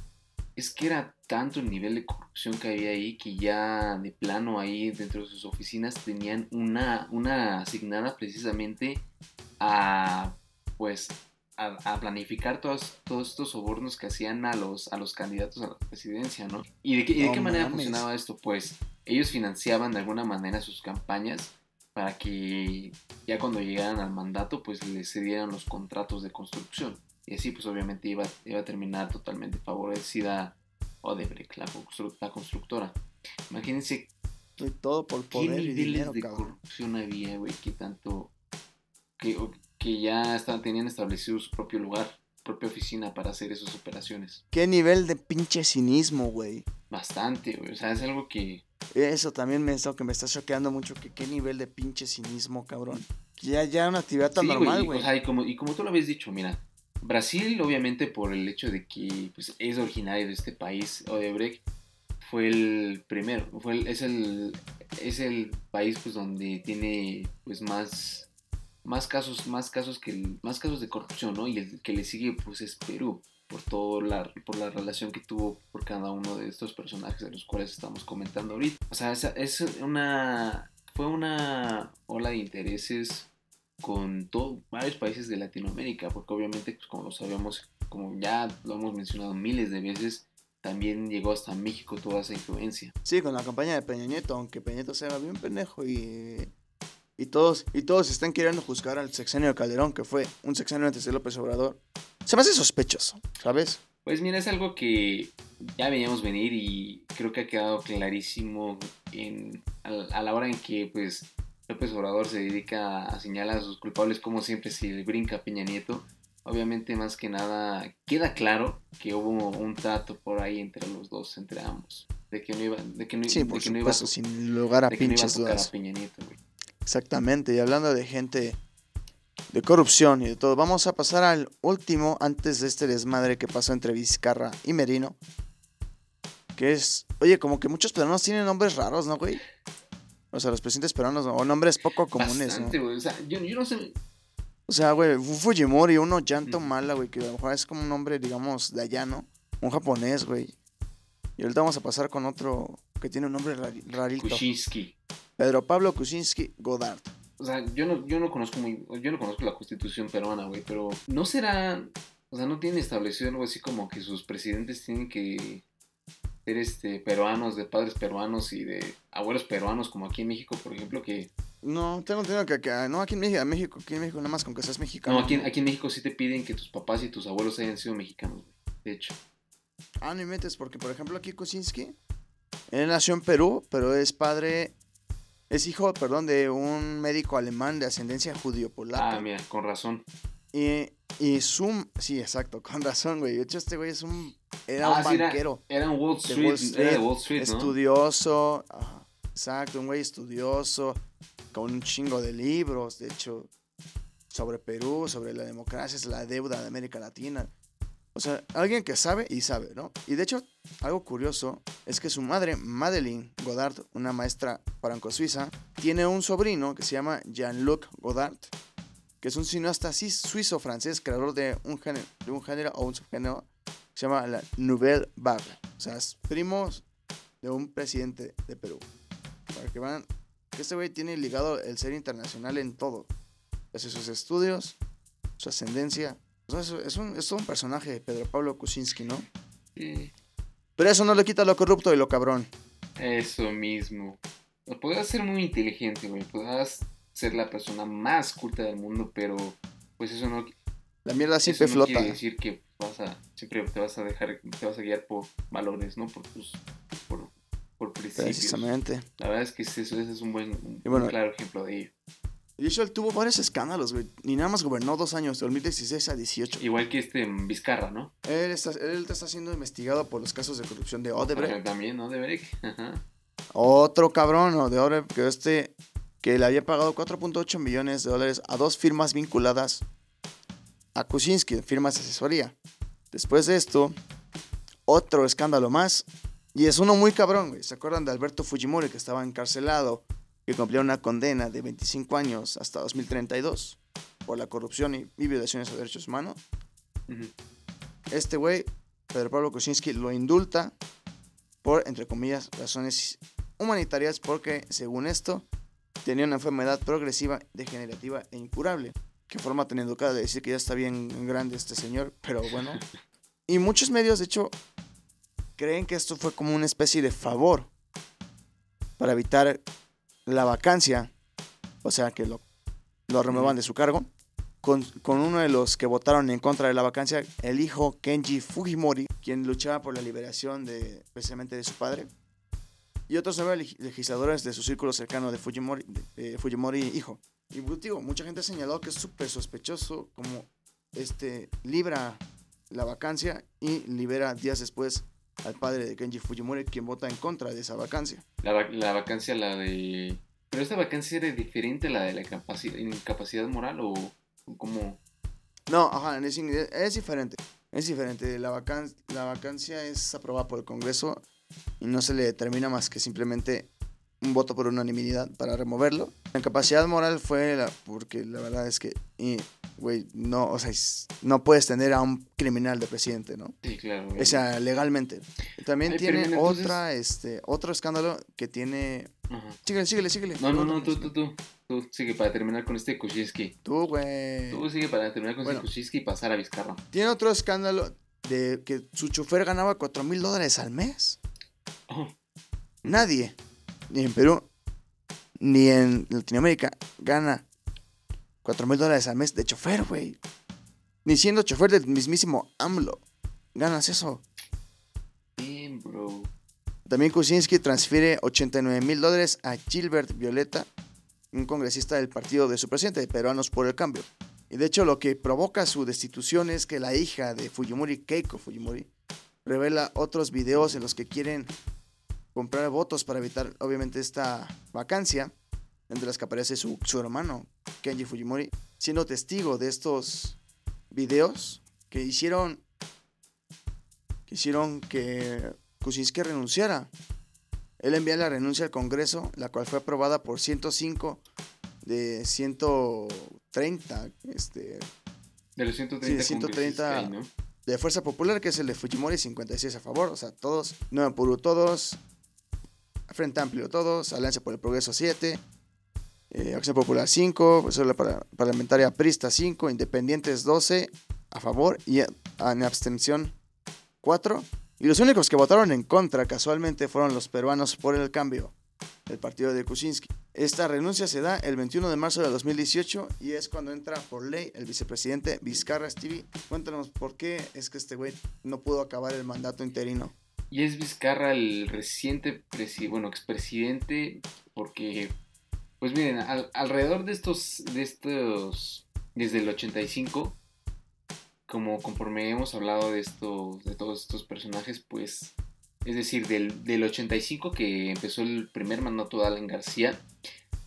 es que era tanto el nivel de corrupción que había ahí que ya de plano ahí dentro de sus oficinas tenían una, una asignada precisamente a pues a, a planificar todos, todos estos sobornos que hacían a los, a los candidatos a la presidencia, ¿no? ¿Y de qué, y de No qué manera mames. funcionaba esto? Pues ellos financiaban de alguna manera sus campañas para que ya cuando llegaran al mandato pues les cedieran los contratos de construcción. Y así pues obviamente iba, iba a terminar totalmente favorecida Odebrecht, la, constru- la constructora. Imagínense todo por qué poder y niveles dinero, de cabrón. corrupción había, güey, que tanto... Que, que ya estaban, tenían establecido su propio lugar, propia oficina para hacer esas operaciones. Qué nivel de pinche cinismo, güey. Bastante, güey. O sea, es algo que... Eso también me está, que me está choqueando mucho, que qué nivel de pinche cinismo, cabrón. Ya, ya una actividad tan Sí, normal, güey. O sea, y como, y como tú lo habías dicho, mira, Brasil, obviamente, por el hecho de que pues, es originario de este país, Odebrecht, fue el primero, fue el- es, el, es el país pues, donde tiene pues, más, más, casos, más, casos que más casos de corrupción, ¿no? Y el que le sigue pues, es Perú, por, todo la, por la relación que tuvo por cada uno de estos personajes de los cuales estamos comentando ahorita. O sea, esa- es una, fue una ola de intereses con todo, varios países de Latinoamérica, porque obviamente, pues, como lo sabemos, como ya lo hemos mencionado miles de veces, también llegó hasta México toda esa influencia. Sí, con la campaña de Peña Nieto, aunque Peña Nieto sea bien pendejo y, y todos y todos están queriendo juzgar al sexenio de Calderón, que fue un sexenio antes de López Obrador. Se me hace sospechoso, ¿sabes? Pues mira, es algo que ya veníamos venir y creo que ha quedado clarísimo en, a, a la hora en que pues López Obrador se dedica a señalar a sus culpables como siempre si le brinca a Peña Nieto. Obviamente más que nada queda claro que hubo un trato por ahí entre los dos, entre ambos. De que no iba, de que no, Sí, de por que no iba a sin lugar a de que no iba a pinches tocar a dudas. Peña Nieto, güey. Exactamente, y hablando de gente de corrupción y de todo, vamos a pasar al último antes de este desmadre que pasó entre Vizcarra y Merino. Que es, oye, como que muchos peruanos tienen nombres raros, ¿no, güey? O sea, los presidentes peruanos, ¿no? o nombres poco comunes, ¿no? O sea, yo, yo no sé. O sea, güey, Fujimori, uno Llanto Ujú. Mala, güey, que a lo mejor es como un nombre, digamos, de allá, ¿no? Un japonés, güey. Y ahorita vamos a pasar con otro que tiene un nombre rari- rarito. Kuczynski. Pedro Pablo Kuczynski Godard. O sea, yo no, yo no conozco muy, yo no conozco la constitución peruana, güey, pero no será, o sea, no tiene establecido algo así como que sus presidentes tienen que ser este peruanos, de padres peruanos y de abuelos peruanos, como aquí en México, por ejemplo, que No, tengo entendido que acá, no, aquí en México, México, aquí en México, nada más con que seas mexicano. no, aquí, en- aquí en México sí te piden que tus papás y tus abuelos hayan sido mexicanos, güey. De hecho, Ah, no inventes, porque por ejemplo aquí Kuczynski, él nació en Perú, pero es padre, es hijo, perdón, de un médico alemán de ascendencia judío-polaca. ah, mira, con razón. Y Y Zoom, sí, exacto, con razón, güey. De hecho, este güey es un. Era Ah, un sí, era- banquero. Era en Wall Street. Wall Era de Street, Wall Street, ¿no? Estudioso. ajá, exacto, un güey estudioso. Con un chingo de libros, de hecho, sobre Perú, sobre la democracia, es la deuda de América Latina. O sea, alguien que sabe y sabe, ¿no? Y de hecho, algo curioso es que su madre, Madeleine Godard, una maestra franco-suiza, tiene un sobrino que se llama Jean-Luc Godard, que es un cineasta suizo-francés, creador de un, género, de un género o un subgénero que se llama la Nouvelle Vague. O sea, es primos de un presidente de Perú. Para que vean que este güey tiene ligado el ser internacional en todo. Desde sus estudios, su ascendencia. O sea, es, un, es todo un personaje, Pedro Pablo Kuczynski, ¿no? Sí, Pero eso no le quita lo corrupto y lo cabrón. eso mismo. Podrás ser muy inteligente, güey. Podrás ser la persona más culta del mundo, pero pues eso no, La mierda siempre eso no flota. quiere decir que vas a, siempre te vas a dejar, te vas a guiar por valores, ¿no? Por tus, por, por principios. Precisamente. La verdad es que ese, ese es un buen, un Y bueno, un claro ejemplo de ello. Y de hecho, él tuvo varios escándalos, güey. Ni nada más gobernó dos años, de 2016 a 18. Igual que este mm, Vizcarra, ¿no? Él está, él está siendo investigado por los casos de corrupción de Odebrecht. Ajá, También, ¿no? De Break. Ajá. Otro cabrón, ¿no? De Odebrecht, que este, que le había pagado 4.8 millones de dólares a dos firmas vinculadas a Kuczynski, firmas de asesoría. Después de esto, otro escándalo más. Y es uno muy cabrón, güey. ¿Se acuerdan de Alberto Fujimori, que estaba encarcelado, que cumplía una condena de 25 años hasta 2032 por la corrupción y, y violaciones a derechos humanos? Ujú. Este güey, Pedro Pablo Kuczynski, lo indulta por, entre comillas, razones humanitarias porque, según esto, tenía una enfermedad progresiva, degenerativa e incurable. Qué forma tan educada de decir que ya está bien grande este señor, pero bueno. Y muchos medios, de hecho, creen que esto fue como una especie de favor para evitar la vacancia, o sea, que lo, lo remuevan de su cargo, con, con uno de los que votaron en contra de la vacancia, el hijo Kenji Fujimori, quien luchaba por la liberación de, precisamente de su padre, y otros nueve leg- legisladores de su círculo cercano de Fujimori, de Fujimori hijo. Y pues, digo, mucha gente ha señalado que es súper sospechoso como este libra la vacancia y libera días después al padre de Kenji Fujimori, quien vota en contra de esa vacancia. La, vac- la vacancia, la de... Pero esta vacancia era diferente a la de la incapacidad, moral o como... No, ajá, es, es diferente. Es diferente. La, vacan- la vacancia es aprobada por el Congreso y no se le determina más que simplemente un voto por unanimidad para removerlo. La incapacidad moral fue la, porque la verdad es que, y, güey, no, o sea, no puedes tener a un criminal de presidente, ¿no? Sí, claro. O sea, legalmente. También Ay, tiene mira, entonces- otra, este, otro escándalo que tiene... Ajá. Síguele, síguele, síguele. No, no, no, tú, tú, tú. Tú sigue para terminar con este Kuczynski. Tú, güey. Tú sigue para terminar con Bueno. este Kuczynski y pasar a Vizcarra. Tiene otro escándalo de que su chofer ganaba 4 mil dólares al mes. Oh, Nadie, ni en Perú, ni en Latinoamérica, gana 4 mil dólares al mes de chofer, güey. Ni siendo chofer del mismísimo AMLO. Ganas eso. damn, bro. También Kuczynski transfiere 89 mil dólares a Gilbert Violeta, un congresista del partido de su presidente, de Peruanos por el Cambio. Y de hecho lo que provoca su destitución es que la hija de Fujimori, Keiko Fujimori, revela otros videos en los que quieren comprar votos para evitar obviamente esta vacancia, entre las que aparece su, su hermano, Kenji Fujimori, siendo testigo de estos videos que hicieron que hicieron que Kuczynski renunciara. Él envía la renuncia al Congreso, la cual fue aprobada por 105 de 130 este, De los 130 Sí, de 130 congresistas que hay, ¿no? de Fuerza Popular, que es el de Fujimori, 56 a favor, o sea, todos, Nueva Perú todos, Frente Amplio todos, Alianza por el Progreso 7, eh, Acción Popular 5, Reserva Par- Parlamentaria Prista 5, Independientes 12 a favor y en abstención 4. Y los únicos que votaron en contra casualmente fueron los peruanos por el cambio, el partido de Kuczynski. Esta renuncia se da el 21 de marzo de 2018 y es cuando entra por ley el vicepresidente Vizcarra Stevie. Cuéntanos por qué es que este güey no pudo acabar el mandato interino. Y es Vizcarra el reciente, bueno, expresidente, porque, pues miren, al- alrededor de estos, de estos, desde el 85, como conforme hemos hablado de esto, de todos estos personajes, pues, es decir, del, del 85 que empezó el primer mandato de Alan García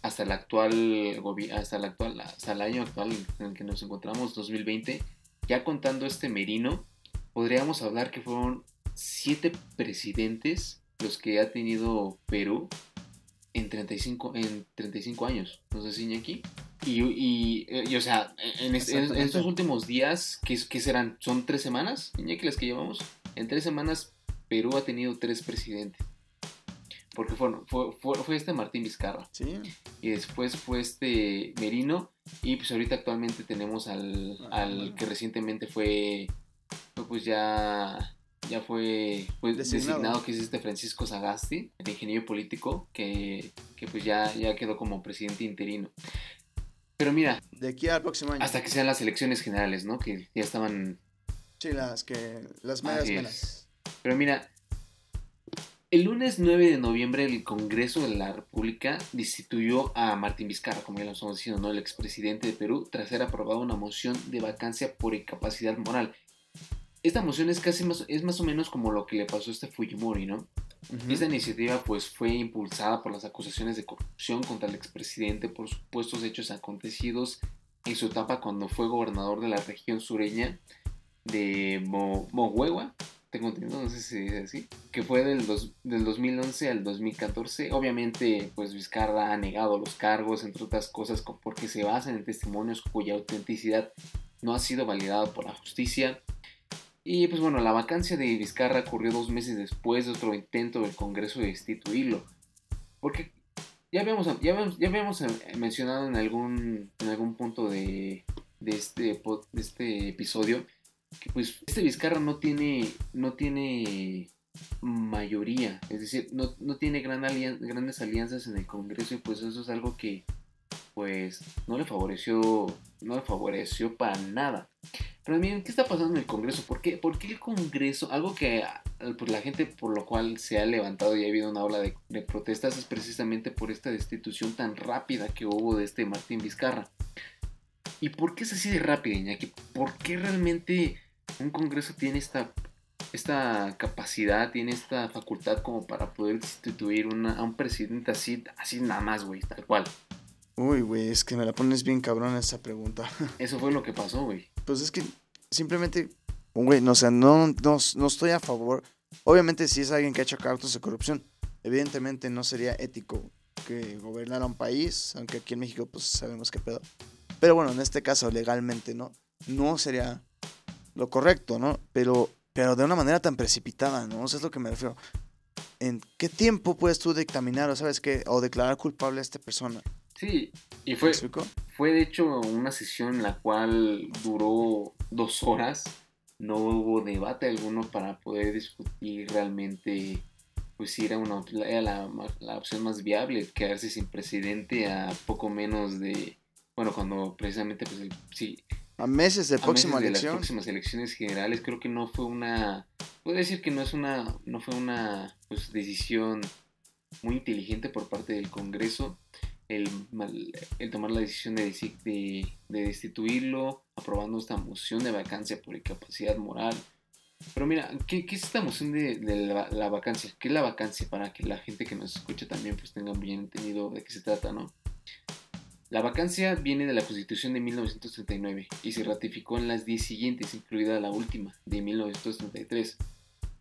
hasta el actual hasta el actual hasta el año actual en el que nos encontramos 2020 ya contando este Merino podríamos hablar que fueron siete presidentes los que ha tenido Perú en 35 en 35 años no sé si aquí y, y, o sea en, estos últimos días ¿qué, ¿qué, serán son tres semanas Iñaki las que llevamos en tres semanas Perú ha tenido tres presidentes porque fue, fue, fue, este Martín Vizcarra. Sí. Y después fue este Merino. Y pues ahorita actualmente tenemos al, ah, al que recientemente fue, pues ya, ya fue pues, designado. que es este Francisco Sagasti, el ingeniero político, que, que pues ya, ya quedó como presidente interino. Pero mira. De aquí al próximo año. Hasta que sean las elecciones generales, ¿no? Que ya estaban. Sí, las que. Las menos. Pero mira, el lunes 9 de noviembre el Congreso de la República destituyó a Martín Vizcarra, como ya lo estamos diciendo, ¿no? el expresidente de Perú, tras ser aprobada una moción de vacancia por incapacidad moral. Esta moción es casi más, es más o menos como lo que le pasó a este Fujimori, ¿no? Esta iniciativa pues fue impulsada por las acusaciones de corrupción contra el expresidente por supuestos hechos acontecidos en su etapa cuando fue gobernador de la región sureña de Mo tengo entendido, no sé si es así, que fue del, del 2011 al 2014. Obviamente, pues Vizcarra ha negado los cargos, entre otras cosas, porque se basan en testimonios cuya autenticidad no ha sido validada por la justicia. Y pues bueno, la vacancia de Vizcarra ocurrió dos meses después de otro intento del Congreso de destituirlo. Porque ya habíamos, ya habíamos mencionado en algún, en algún punto de, de, este, de este episodio que pues este Vizcarra no tiene, no tiene mayoría, es decir, no, tiene gran grandes alianzas en el Congreso y pues eso es algo que pues no le favoreció, no le favoreció para nada. Pero miren, ¿qué está pasando en el Congreso? ¿Por qué, ¿Por qué el Congreso, algo que por la gente por lo cual se ha levantado y ha habido una ola de, protestas es precisamente por esta destitución tan rápida que hubo de este Martín Vizcarra? ¿Y por qué es así de rápido, Iñaki? ¿Por qué realmente un Congreso tiene esta, esta capacidad, tiene esta facultad como para poder destituir a un presidente así, así nada más, güey, tal cual? Uy, güey, es que me la pones bien cabrón esa pregunta. Eso fue lo que pasó, güey. Pues es que simplemente, güey, no, o sea, no, no, no estoy a favor. Obviamente, si es alguien que ha hecho actos de corrupción, evidentemente no sería ético que gobernara un país, aunque aquí en México, pues sabemos qué pedo. Pero bueno, en este caso, legalmente, ¿no? No sería lo correcto, ¿no? Pero, pero de una manera tan precipitada, ¿no? Eso es lo que me refiero. ¿En qué tiempo puedes tú dictaminar o sabes qué? O declarar culpable a esta persona? Sí, y fue, fue de hecho una sesión en la cual duró dos horas. No hubo debate alguno para poder discutir realmente pues si era, una, era la, la, opción más viable, quedarse sin presidente a poco menos de bueno, cuando precisamente, pues, sí. A meses de, próxima elección. las próximas elecciones generales, creo que no fue una. Puedo decir que no es una. No fue una pues, decisión muy inteligente por parte del Congreso. El, el tomar la decisión de, de, de destituirlo, aprobando esta moción de vacancia por incapacidad moral. Pero mira, ¿qué, es esta moción de, la, vacancia? ¿Qué es la vacancia? Para que la gente que nos escucha también pues tenga bien entendido de qué se trata, ¿no? La vacancia viene de la Constitución de 1939 y se ratificó en las 10 siguientes, incluida la última, de 1933.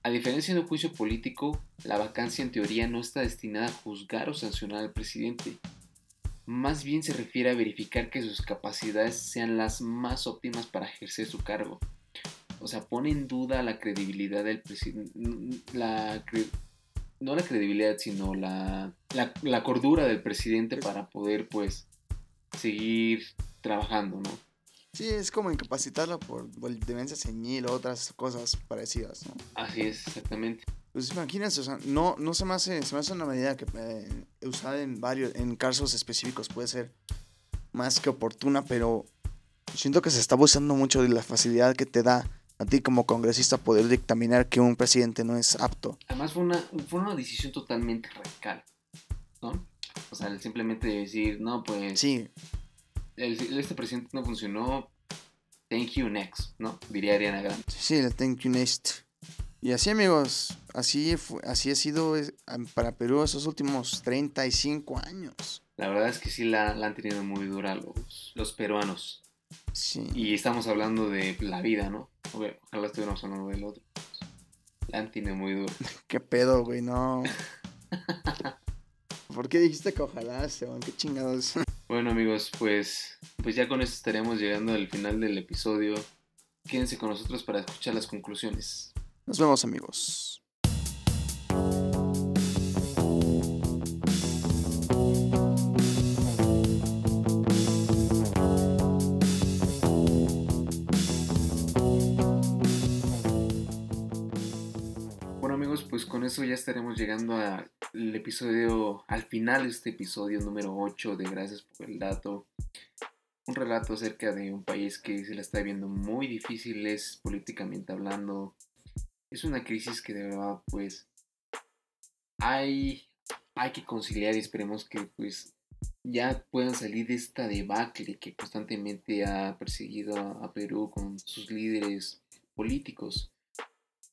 A diferencia de un juicio político, la vacancia en teoría no está destinada a juzgar o sancionar al presidente. Más bien se refiere a verificar que sus capacidades sean las más óptimas para ejercer su cargo. O sea, pone en duda la credibilidad del presidente. La no la credibilidad, sino la, la, la cordura del presidente para poder, pues, seguir trabajando, ¿no? Sí, es como incapacitarla por demencia senil o otras cosas parecidas, ¿no? Así es, exactamente. Pues imagínense, o sea, no, no se me hace, se me hace una medida que eh, usada en varios, en casos específicos puede ser más que oportuna, pero siento que se está abusando mucho de la facilidad que te da a ti como congresista poder dictaminar que un presidente no es apto. Además fue una, fue una decisión totalmente radical, ¿no? O sea, simplemente decir, no, pues. Sí. este presidente no funcionó. thank you next, ¿no? Diría Ariana Grande. Sí, el thank you next. Y así amigos, así, fue- así ha sido para Perú esos últimos 35 años. La verdad es que sí la, la han tenido muy dura los, los peruanos. Sí. Y estamos hablando de la vida, ¿no? Ojalá estuviéramos hablando del otro. La han tenido muy dura. ¿Qué pedo, güey? No. ¿Por qué dijiste que ojalá, Esteban? ¿Qué chingados? Bueno amigos, pues, pues ya con esto estaremos llegando al final del episodio. Quédense con nosotros para escuchar las conclusiones. Nos vemos, amigos. Bueno amigos, pues con eso ya estaremos llegando al episodio, al final de este episodio número 8 de Gracias por el dato. Un relato acerca de un país que se la está viendo muy difícil, es políticamente hablando. Es una crisis que de verdad pues hay, hay que conciliar y esperemos que pues ya puedan salir de esta debacle que constantemente ha perseguido a, Perú con sus líderes políticos.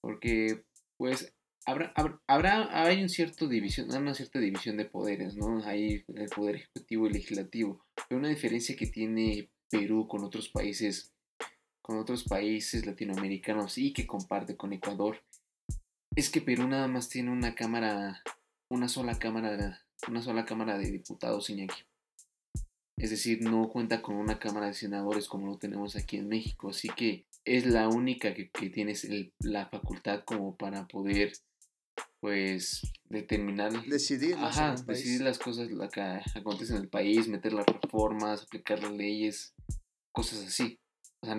Porque pues habrá, habrá, habrá- hay un cierto división, una cierta división de poderes, ¿no? Hay el poder ejecutivo y legislativo. Pero una diferencia que tiene Perú con otros países, con otros países latinoamericanos y que comparte con Ecuador, es que Perú nada más tiene una cámara, una sola cámara, una sola cámara de diputados, Iñaki. Es decir, no cuenta con una cámara de senadores como lo tenemos aquí en México. Así que es la única que, que tienes el- la facultad como para poder, pues, determinar, Decidir. ajá, decidir las cosas la que acontecen en el país, meter las reformas, aplicar las leyes, cosas así. O sea,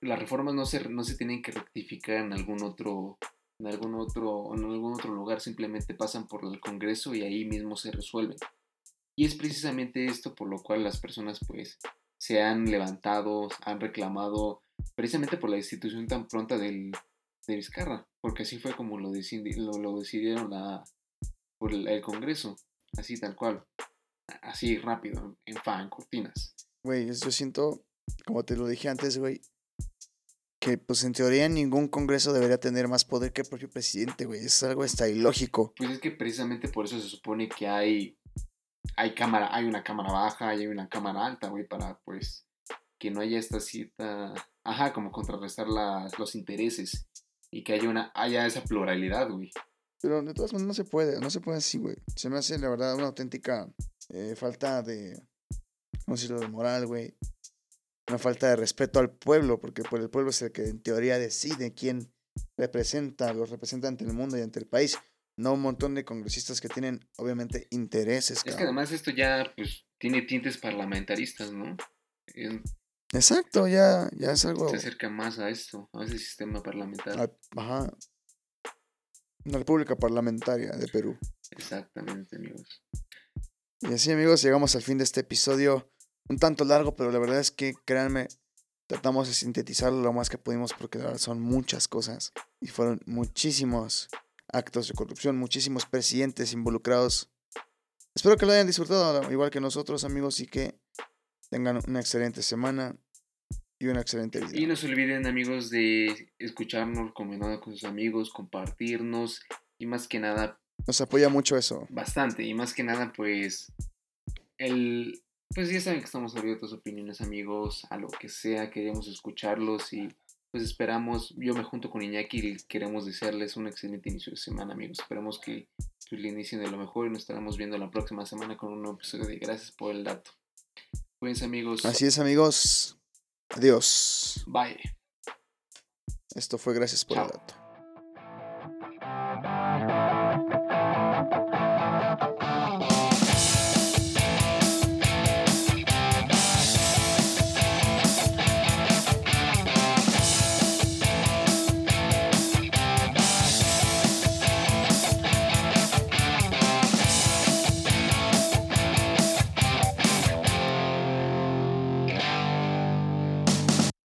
las reformas no se, no se tienen que rectificar en algún otro en algún otro en algún otro lugar simplemente pasan por el Congreso y ahí mismo se resuelven. Y es precisamente esto por lo cual las personas pues se han levantado han reclamado precisamente por la institución tan pronta del de Vizcarra porque así fue como lo, lo, decidieron la, por el, el Congreso así tal cual así rápido en fan cortinas. Güey, yo siento, como te lo dije antes, güey, que pues en teoría ningún congreso debería tener más poder que el propio presidente, güey. Es algo hasta ilógico. Pues es que precisamente por eso se supone que hay hay cámara, hay una cámara baja y hay una cámara alta, güey, para pues que no haya esta cierta, ajá, como contrarrestar las, los intereses y que haya una haya esa pluralidad, güey. Pero de todas maneras no se puede, no se puede así, güey. Se me hace, la verdad, una auténtica eh, falta de, ¿cómo decirlo?, de moral, güey. Una falta de respeto al pueblo, porque pues, el pueblo es el que en teoría decide quién representa, los representa ante el mundo y ante el país. No un montón de congresistas que tienen, obviamente, intereses. Es que además esto ya pues tiene tintes parlamentaristas, ¿no? Es- Exacto, ya, ya es algo... se acerca más a esto, a ese sistema parlamentario. a- ajá. Una república parlamentaria de Perú. Exactamente, amigos. Y así amigos, llegamos al fin de este episodio. Un tanto largo, pero la verdad es que, créanme, tratamos de sintetizarlo lo más que pudimos porque la verdad son muchas cosas. Y fueron muchísimos actos de corrupción, muchísimos presidentes involucrados. Espero que lo hayan disfrutado igual que nosotros amigos y que tengan una excelente semana y una excelente vida. Y no se olviden, amigos, de escucharnos, recomendado con sus amigos, compartirnos y más que nada, Nos apoya mucho eso. bastante. Y más que nada, pues, el. Pues ya saben que estamos abiertos a opiniones, amigos, a lo que sea, queremos escucharlos y pues esperamos, yo me junto con Iñaki y queremos desearles un excelente inicio de semana, amigos. Esperemos que pues, le inicien de lo mejor y nos estaremos viendo la próxima semana con un nuevo episodio de Gracias por el dato. Cuídense, amigos. Así es amigos. Adiós. Bye. Esto fue Gracias por el dato.